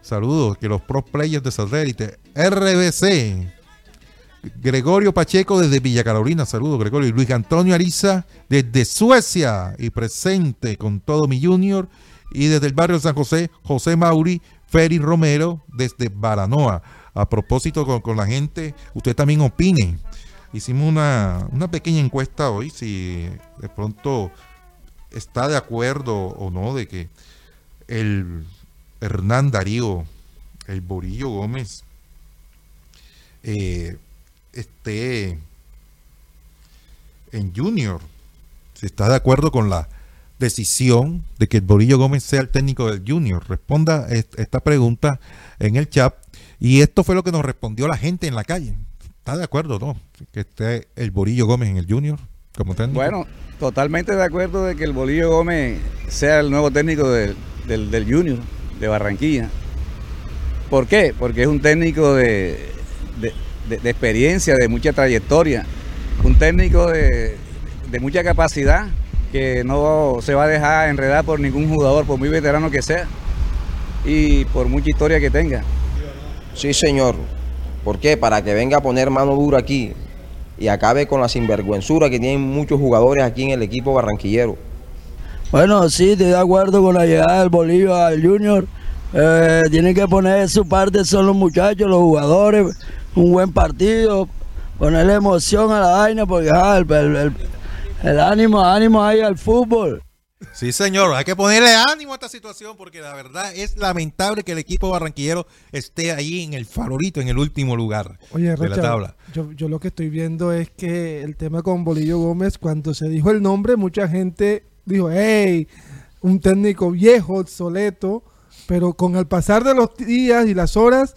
Saludos, que los pro players de satélite. RBC. Gregorio Pacheco desde Villa Carolina, saludos Gregorio. Y Luis Antonio Ariza desde Suecia y presente con todo mi junior. Y desde el barrio San José, José Mauri, Feri Romero desde Baranoa. A propósito con, con la gente, usted también opine. Hicimos una, una pequeña encuesta hoy, si de pronto está de acuerdo o no de que el Hernán Darío, el Borillo Gómez, eh, esté en Junior. Si está de acuerdo con la decisión de que el Borillo Gómez sea el técnico del Junior. Responda est- esta pregunta en el chat. Y esto fue lo que nos respondió la gente en la calle. ¿Está de acuerdo, no? Que esté el Borillo Gómez en el Junior como técnico. Bueno, totalmente de acuerdo de que el Bolillo Gómez sea el nuevo técnico del, del- del Junior de Barranquilla. ¿Por qué? Porque es un técnico de, de- de- de experiencia, de mucha trayectoria, un técnico de, de mucha capacidad que no se va a dejar enredar por ningún jugador, por muy veterano que sea y por mucha historia que tenga. Sí, señor. ¿Por qué? Para que venga a poner mano dura aquí y acabe con la sinvergüenzura que tienen muchos jugadores aquí en el equipo barranquillero. Bueno, sí, estoy de acuerdo con la llegada del Bolillo al Junior. Eh, tienen que poner su parte, son los muchachos, los jugadores, un buen partido, ponerle emoción a la vaina, porque ah, el, el- el- el ánimo, ánimo ahí al fútbol. Sí, señor, hay que ponerle ánimo a esta situación porque la verdad es lamentable que el equipo barranquillero esté ahí en el favorito, en el último lugar Oye, de la tabla. Yo, yo lo que estoy viendo es que el tema con Bolillo Gómez, cuando se dijo el nombre, mucha gente dijo, hey, un técnico viejo, obsoleto, pero con el pasar de los días y las horas,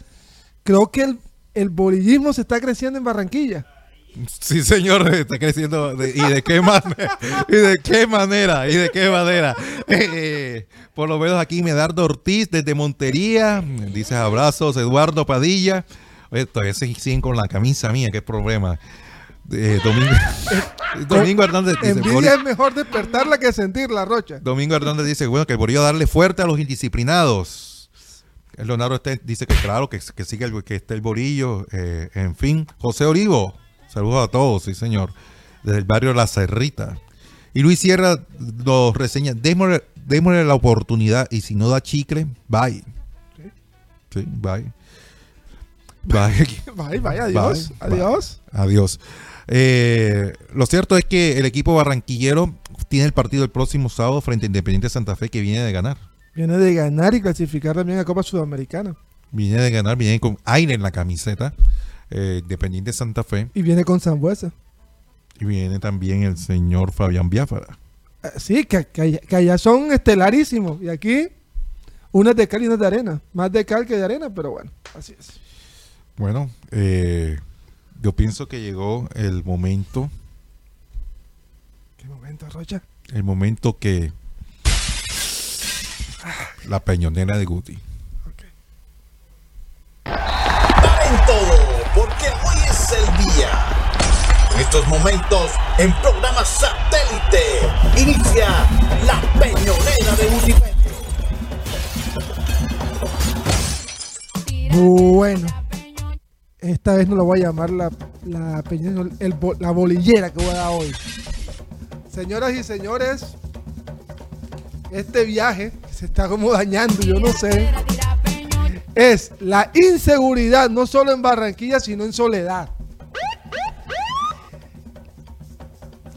creo que el, el bolillismo se está creciendo en Barranquilla. Sí, señor, está creciendo. de- ¿Y de qué manera? ¿Y de qué manera? ¿Y de qué manera? Eh, por lo menos aquí Medardo Ortiz desde Montería. Dice abrazos, Eduardo Padilla. Oye, todavía se siguen con la camisa mía, qué problema. Eh, Domingo, Domingo Hernández dice, Envidia es mejor despertarla que sentirla, Rocha. Domingo Hernández dice, bueno, que el Borillo darle fuerte a los indisciplinados. El Leonardo este dice que claro, que, que sigue el, que esté el Borillo. eh, en fin, José Olivo, saludos a todos, sí señor, desde el barrio La Cerrita. Y Luis Sierra nos reseña, démosle, démosle la oportunidad y si no da chicle, bye. Sí, bye. Bye. Adiós. Bye, bye. adiós. Adiós. Eh, lo cierto es que el equipo barranquillero tiene el partido el próximo sábado frente a Independiente Santa Fe que viene de ganar. Viene de ganar y clasificar también a Copa Sudamericana. Viene de ganar, viene con aire en la camiseta. eh, Independiente Santa Fe. Y viene con Zambuesa. Y viene también el señor Fabián Biafara. Eh, Sí, que, que allá son estelarísimos. Y aquí, unas de cal y unas de arena. Más de cal que de arena, pero bueno, así es. Bueno, eh, yo pienso que llegó el momento, ¿Qué momento, Rocha? el momento que la peñonera de Guti. en todo, porque hoy es el día. En estos momentos, en programa satélite, inicia la peñonera de Multimedia. Bueno, esta vez no lo voy a llamar la, la, peña- el la bolillera que voy a dar hoy. Señoras y señores, este viaje que se está como dañando, yo no sé, es la inseguridad, no solo en Barranquilla, sino en Soledad.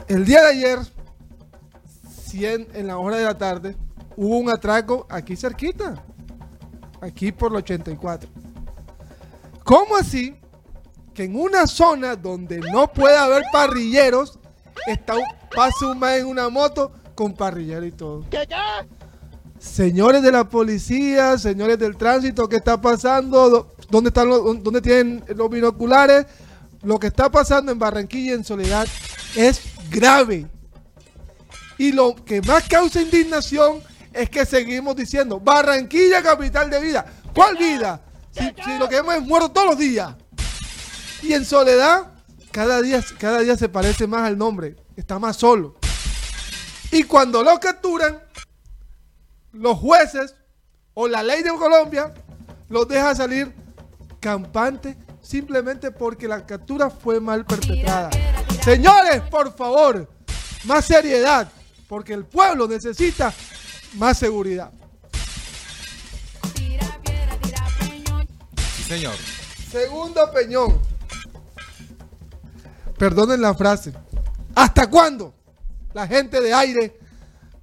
El día de ayer, 100 en la hora de la tarde, hubo un atraco aquí cerquita, aquí por el 84. ¿Cómo así que en una zona donde no puede haber parrilleros, está un, pasa un man en una moto con parrillero y todo? Señores de la policía, señores del tránsito, ¿qué está pasando? Do- ¿Dónde están los, dónde tienen los binoculares? Lo que está pasando en Barranquilla y en Soledad es grave. Y lo que más causa indignación es que seguimos diciendo, Barranquilla capital de vida. ¿Cuál vida? Si, si lo que vemos es muerto todos los días. Y en soledad, cada día, cada día se parece más al nombre. Está más solo. Y cuando lo capturan, los jueces o la ley de Colombia los deja salir campante simplemente porque la captura fue mal perpetrada. Señores, por favor, más seriedad, porque el pueblo necesita más seguridad. Sí, señor. Segundo Peñón. Perdonen la frase. ¿Hasta cuándo la gente de aire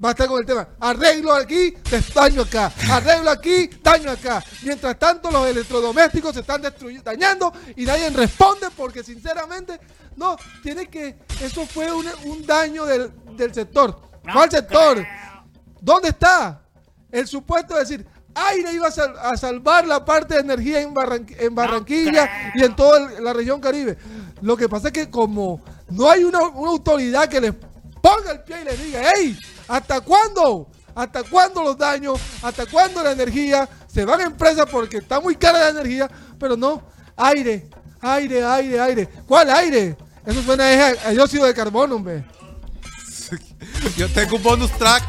va a estar con el tema? Arreglo aquí, daño acá. Arreglo aquí, daño acá. Mientras tanto, los electrodomésticos se están destruy- dañando y nadie responde porque sinceramente, no, tiene que, eso fue un, un daño del, del sector. ¿Cuál sector? ¿Dónde está el supuesto de decir, aire iba a, sal- a salvar la parte de energía en, Barranqu- en Barranquilla y en toda el- la región Caribe? Lo que pasa es que como no hay una, una autoridad que les ponga el pie y les diga, hey, ¿hasta cuándo? ¿Hasta cuándo los daños? ¿Hasta cuándo la energía? Se van a empresas porque está muy cara la energía, pero no, aire, aire, aire, aire. ¿Cuál aire? Eso suena a, a dióxido de carbono, hombre. Yo tengo un bonus track.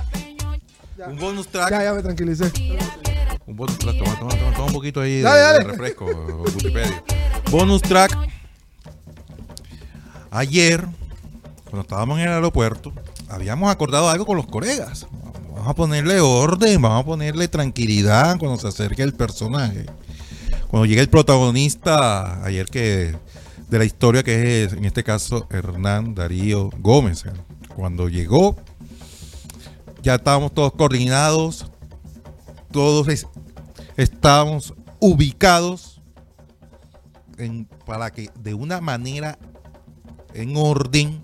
Un bonus track. Ya, ya me tranquilicé. Un bonus track. Toma, toma, toma, toma un poquito ahí de, Dale, dale. de refresco, Wikipedia. Bonus track. Ayer, cuando estábamos en el aeropuerto, habíamos acordado algo con los colegas. Vamos a ponerle orden, vamos a ponerle tranquilidad cuando se acerque el personaje. Cuando llegue el protagonista, ayer que de la historia que es en este caso Hernán Darío Gómez. Cuando llegó, ya estábamos todos coordinados, todos es- estábamos ubicados para que de una manera en orden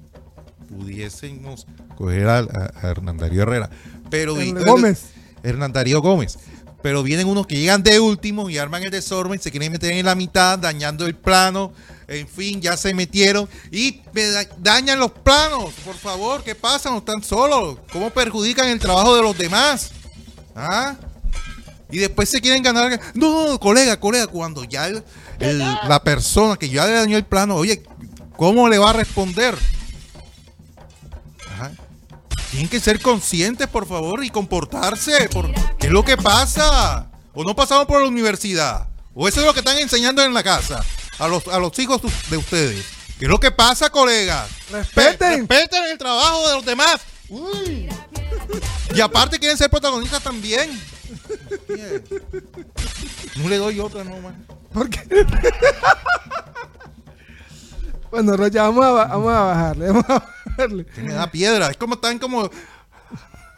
pudiésemos coger a, a- a Hernán Darío Herrera. Pero y- Gómez. Hernán Darío Gómez. Pero vienen unos que llegan de último y arman el desorden, se quieren meter en la mitad, dañando el plano. En fin, ya se metieron y me dañan los planos. Por favor, ¿qué pasa? No están solos. ¿Cómo perjudican el trabajo de los demás? ¿Ah? Y después se quieren ganar. No, no, colega, colega, cuando ya el- el- la persona que ya le dañó el plano, oye, ¿cómo le va a responder? Tienen que ser conscientes, por favor, y comportarse. por- ¿Qué es lo que pasa? ¿O no pasaron por la universidad? ¿O eso es lo que están enseñando en la casa? A los, a los hijos de ustedes. ¿Qué es lo que pasa, colegas? Respeten. Respeten el trabajo de los demás. Uy. Y aparte quieren ser protagonistas también. No le doy otra nomás. ¿Por qué? bueno, Rocha, vamos a, vamos a bajarle. Vamos a me da piedra. Es como están como,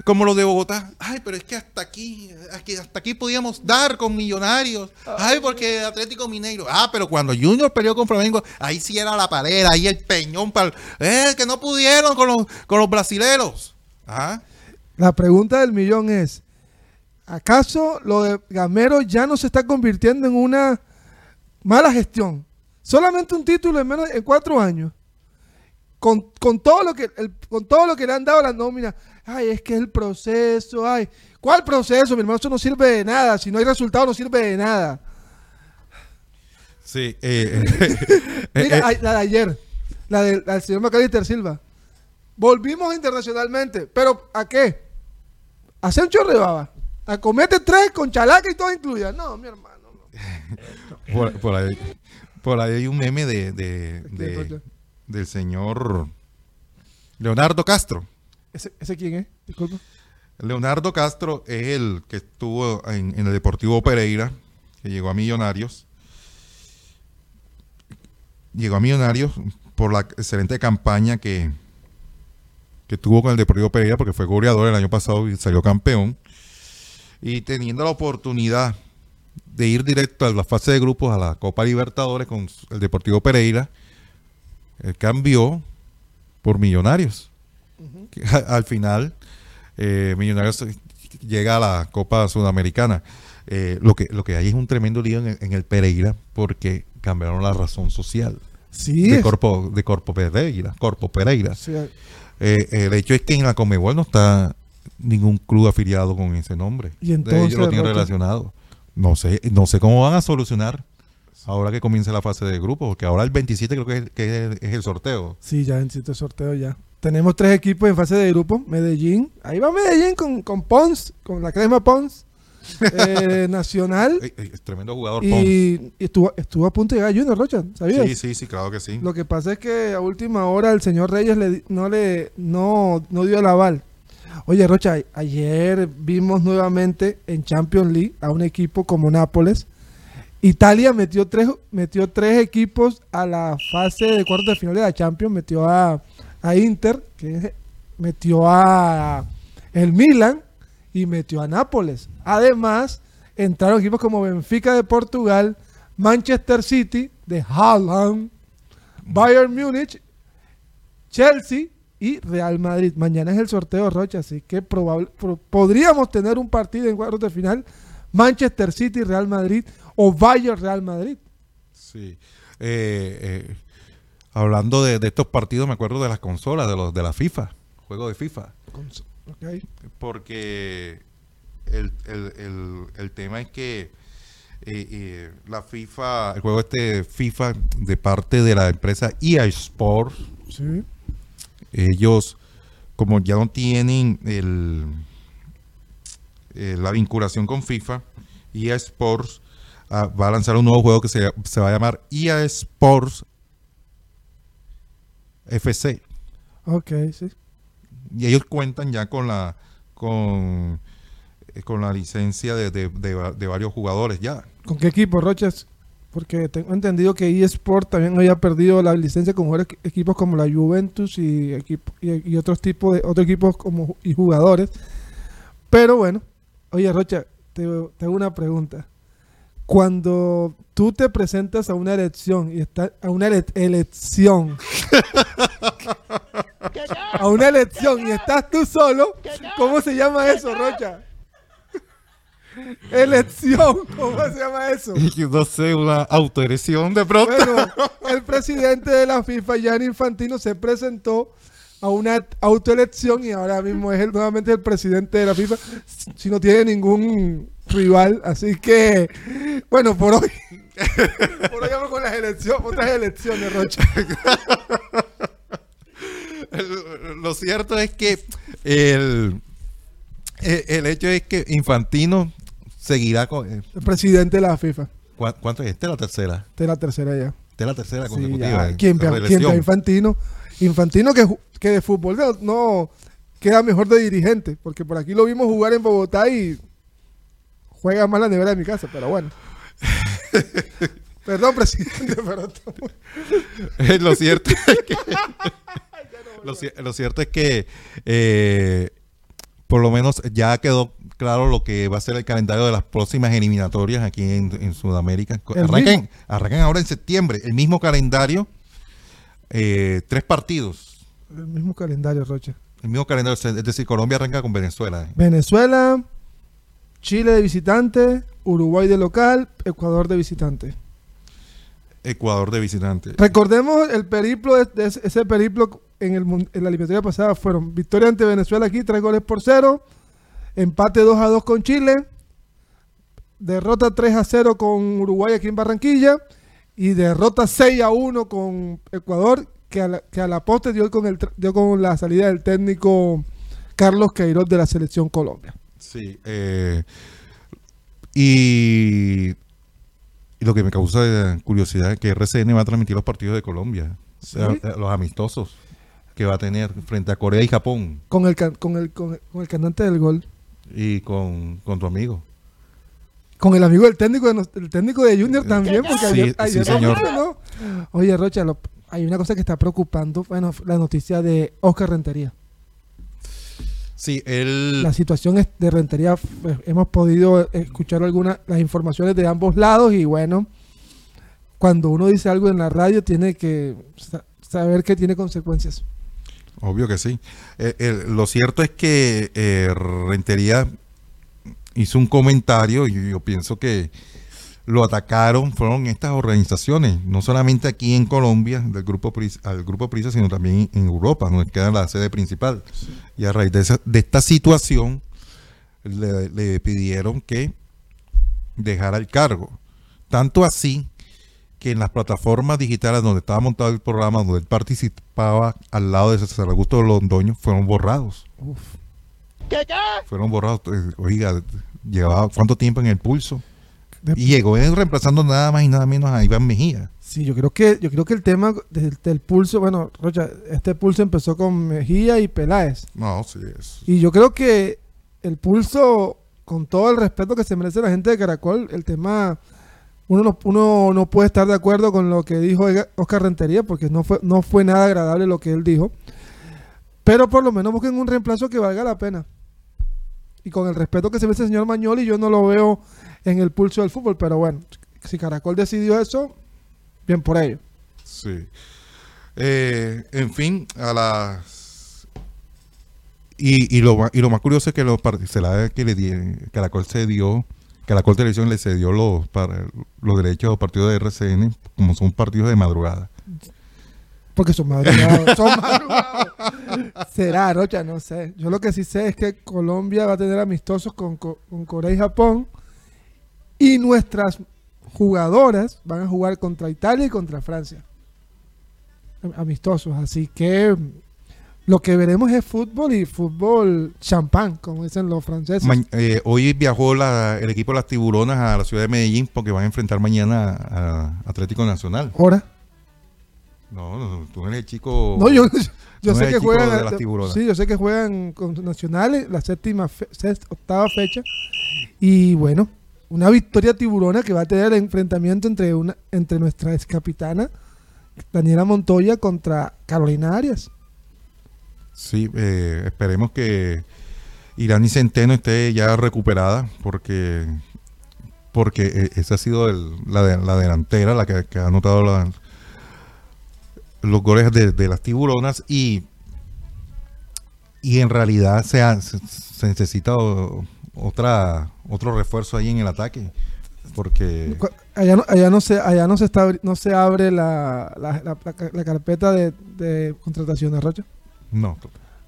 como los de Bogotá. Ay, pero es que hasta aquí, aquí- hasta aquí podíamos dar con millonarios. Ay, porque Atlético Mineiro. Ah, pero cuando Junior peleó con Flamengo, ahí sí era la palera, ahí el peñón para eh, que no pudieron con los, con los brasileros. Ah, La pregunta del millón es: ¿acaso lo de Gamero ya no se está convirtiendo en una mala gestión? Solamente un título en menos en cuatro años. Con, con todo lo que el- con todo lo que le han dado a la nómina. Ay, es que el proceso, ay. ¿Cuál proceso, mi hermano? Eso no sirve de nada. Si no hay resultado, no sirve de nada. sí. eh, eh, Mira, eh, ay, la de ayer, la del la del señor Macalister Silva. Volvimos internacionalmente, pero ¿a qué? A hacer un chorro de baba. A comete tres con chalaca y todo incluida. No, mi hermano. no. por, por ahí, por ahí hay un meme de, de- de- Rocha? Del señor Leonardo Castro. ¿Ese, ese quién es? Disculpa. Leonardo Castro es el que estuvo en, en el Deportivo Pereira, que llegó a Millonarios. Llegó a Millonarios por la excelente campaña que, que tuvo con el Deportivo Pereira, porque fue goleador el año pasado y salió campeón. Y teniendo la oportunidad de ir directo a la fase de grupos a la Copa Libertadores con el Deportivo Pereira, él cambió por Millonarios. Al final, eh, Millonarios llega a la Copa Sudamericana. Eh, lo, que, lo que hay es un tremendo lío en, el- en el Pereira porque cambiaron la razón social Sí. de es- Corpo, de Corpo Pereira. Corpo Pereira. sí, Eh, el hecho es que en la Comebol no está ningún club afiliado con ese nombre. Y entonces, Ellos lo tienen relacionado. No sé, no sé cómo van a solucionar ahora que comience la fase de grupos, porque ahora el 27 creo que es, que es- es el sorteo. Sí, ya en sitio de sorteo ya. Tenemos tres equipos en fase de grupo. Medellín. Ahí va Medellín con, con Pons, con la crema Pons. eh, Nacional. Es tremendo jugador, Pons. Y, y estuvo, estuvo a punto de llegar Junior Rocha, ¿sabías? Sí, sí, sí, claro que sí. Lo que pasa es que a última hora el señor Reyes le, no le no, no dio el aval. Oye, Rocha, a- ayer vimos nuevamente en Champions League a un equipo como Nápoles. Italia metió tres, metió tres equipos a la fase de cuartos de final de la Champions. Metió a, a Inter, metió a el Milan y metió a Nápoles. Además, entraron equipos como Benfica de Portugal, Manchester City de Haaland, Bayern Múnich, Chelsea y Real Madrid. Mañana es el sorteo Rocha, así que probable, pro- podríamos tener un partido en cuartos de final Manchester City, Real Madrid o Bayern Real Madrid. Sí. Eh, eh, hablando de, de estos partidos, me acuerdo de las consolas, de los de la FIFA, juego de FIFA. Ok. Porque el, el- el- el tema es que eh, la FIFA, el juego este FIFA de parte de la empresa EA Sports, Sí. ellos como ya no tienen el, eh, la vinculación con FIFA, EA Sports ah, va a lanzar un nuevo juego que se, se va a llamar EA Sports FC. Ok, sí. Y ellos cuentan ya con la con, eh, con la licencia de, de- de va- de varios jugadores ya. ¿Con qué equipo, Rochas? Porque tengo entendido que eSport también había perdido la licencia con jugadores- equipos como la Juventus y, equipo, y, y otros tipos de otros equipos como y jugadores. Pero bueno, oye Rocha, te, te hago una pregunta. Cuando tú te presentas a una elección y está a una ele- elección a una elección y estás tú solo, ¿cómo se llama eso, Rocha? elección, ¿cómo se llama eso? No sé, una autoelección de pronto. Bueno, el presidente de la FIFA, Gianni Infantino, se presentó a una autoelección y ahora mismo es el- nuevamente el presidente de la FIFA, si no tiene ningún rival. Así que, bueno, por hoy, por hoy vamos con las elecciones, otras elecciones, Rocha. Lo cierto es que el, el, el hecho es que Infantino seguirá con... eh, El presidente de la FIFA. ¿cuá- ¿Cuánto es? Esta es la tercera. Esta es la tercera ya. Esta es la tercera Sí, consecutiva. ya. eh, ¿Quién, quién pe- Infantino? Infantino que, que de fútbol no, no queda mejor de dirigente, porque por aquí lo vimos jugar en Bogotá y juega más la nevera de mi casa, pero bueno. Perdón, presidente, pero Eh, lo cierto es que lo, cier- lo cierto es que eh, por lo menos ya quedó claro lo que va a ser el calendario de las próximas eliminatorias aquí en, en Sudamérica. Mismo. arrancan ahora en septiembre, el mismo calendario, eh, tres partidos, el mismo calendario, Rocha. el mismo calendario, es decir, Colombia arranca con Venezuela. Venezuela, Chile de visitante, Uruguay de local, Ecuador de visitante. Ecuador de visitante. Recordemos el periplo de, de ese, periplo en, el, en la eliminatoria pasada fueron victoria ante Venezuela aquí, tres goles por cero, empate 2 a 2 con Chile, derrota 3 a 0 con Uruguay aquí en Barranquilla y derrota 6 a 1 con Ecuador que a la, que a la poste dio con, el, dio con la salida del técnico Carlos Queiroz de la selección Colombia. Sí, eh, y, y lo que me causa curiosidad es que RCN va a transmitir los partidos de Colombia, o sea, Sí. eh, los amistosos que va a tener frente a Corea y Japón Con el, con el, con el, con el cantante del gol. y con, con tu amigo. Con el amigo del técnico de, nos- el técnico de Junior también, porque Sí, ayer, sí, señor. ¿no? Oye, Rocha, lo- hay una cosa que está preocupando, bueno, la noticia de Oscar Rentería. Sí, él... La situación es de Rentería, pues, hemos podido escuchar algunas las informaciones de ambos lados y bueno, cuando uno dice algo en la radio tiene que sa- saber que tiene consecuencias. Obvio que sí. Eh, eh, lo cierto es que eh, Rentería hizo un comentario y yo pienso que lo atacaron, fueron estas organizaciones, no solamente aquí en Colombia, del grupo Prisa, al grupo Prisa, sino también en Europa, donde queda la sede principal. Y a raíz de, esa- de esta situación, le, le pidieron que dejara el cargo. Tanto así que en las plataformas digitales donde estaba montado el programa, donde él participaba al lado de César Augusto Londoño, fueron borrados. Fueron borrados. Eh, Oiga, llevaba cuánto tiempo en el pulso. Y llegó él reemplazando nada más y nada menos a Iván Mejía. Sí, yo creo que yo creo que el tema del, del pulso, bueno, Rocha, este pulso empezó con Mejía y Peláez. No, sí, es. Y yo creo que el pulso, con todo el respeto que se merece la gente de Caracol, el tema, uno no, uno no puede estar de acuerdo con lo que dijo Oscar Rentería, porque no fue, no fue nada agradable lo que él dijo. Pero por lo menos busquen un reemplazo que valga la pena. Y con el respeto que se merece el señor Mañoli, yo no lo veo en el pulso del fútbol. Pero bueno, si Caracol decidió eso, bien por ello. Sí. Eh, en fin, a las. Y, y, lo, y lo más curioso es que los se que le Caracol se dio, Caracol Televisión le cedió los, para, los derechos a los partidos de RCN, como son partidos de madrugada. Porque son madrugados. son madrugados. Será, Rocha, no sé. Yo lo que sí sé es que Colombia va a tener amistosos con, Co- con Corea y Japón. Y nuestras jugadoras van a jugar contra Italia y contra Francia. Am- Amistosos. Así que mm, lo que veremos es fútbol y fútbol champán, como dicen los franceses. Ma- eh, hoy viajó la- el equipo de las tiburonas a la ciudad de Medellín porque van a enfrentar mañana a Atlético Nacional. Ahora. No, no, tú eres el chico. No, yo, yo no sé que juegan. de las tiburonas. Sí, yo sé que juegan con nacionales, la séptima, fe- sexta, octava fecha. Y bueno, una victoria tiburona que va a tener el enfrentamiento entre una entre nuestra ex capitana Daniela Montoya contra Carolina Arias. Sí, eh, esperemos que Irani Centeno esté ya recuperada porque porque eh, esa ha sido el- la, de- la delantera la que, que ha anotado la- los goles de, de las tiburonas y y en realidad se, ha- se, se necesita otra otro refuerzo ahí en el ataque. Porque Allá no, allá no se, allá no se está no se abre la, la, la- carpeta de, de contrataciones, Rocha. no,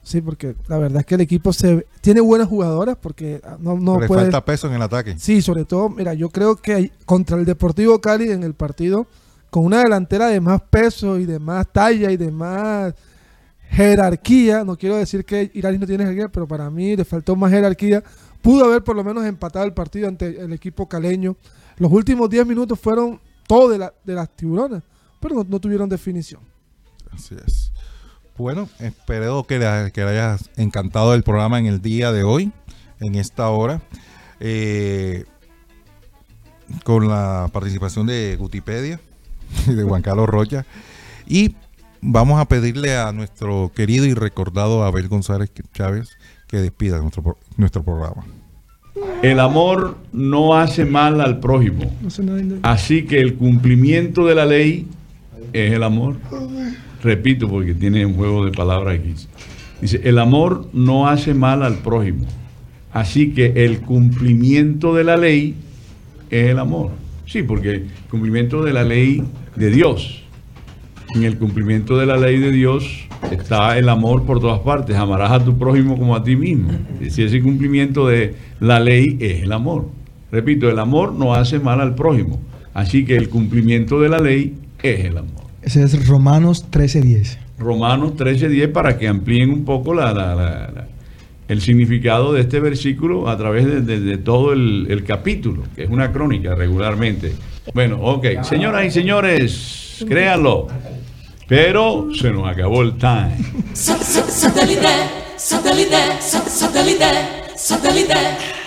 Sí, porque la verdad es que el equipo se tiene buenas jugadoras porque ah, no, no le puede. falta peso en el ataque. Sí, sobre todo, mira, yo creo que contra el Deportivo Cali en el partido, con una delantera de más peso y de más talla y de más jerarquía, no quiero decir que Iranis no tiene jerarquía, pero para mí le faltó más jerarquía, pudo haber por lo menos empatado el partido ante el equipo caleño. Los últimos 10 minutos fueron todo de, la- de las tiburonas, pero no, tuvieron definición. Así es. Bueno, espero que le, hayas encantado el programa en el día de hoy, en esta hora, eh, con la participación de Gutipedia de Juan Carlos Rocha. Y vamos a pedirle a nuestro querido y recordado Abel González Chávez que despida nuestro, nuestro programa. El amor no hace mal al prójimo. Así que el cumplimiento de la ley es el amor. Repito porque tiene un juego de palabras aquí. Dice, el amor no hace mal al prójimo. Así que el cumplimiento de la ley es el amor. Sí, porque el cumplimiento de la ley de Dios. En el cumplimiento de la ley de Dios está el amor por todas partes. Amarás a tu prójimo como a ti mismo. Si ese cumplimiento de la ley es el amor. Repito, el amor no hace mal al prójimo. Así que el cumplimiento de la ley es el amor. Ese es Romanos 13:10. Romanos 13:10 para que amplíen un poco la, la- la- la- el significado de este versículo a través de, todo el, el capítulo, que es una crónica regularmente. Bueno, ok, señoras y señores, créanlo, pero se nos acabó el time. Satellite, satellite, satellite, satellite.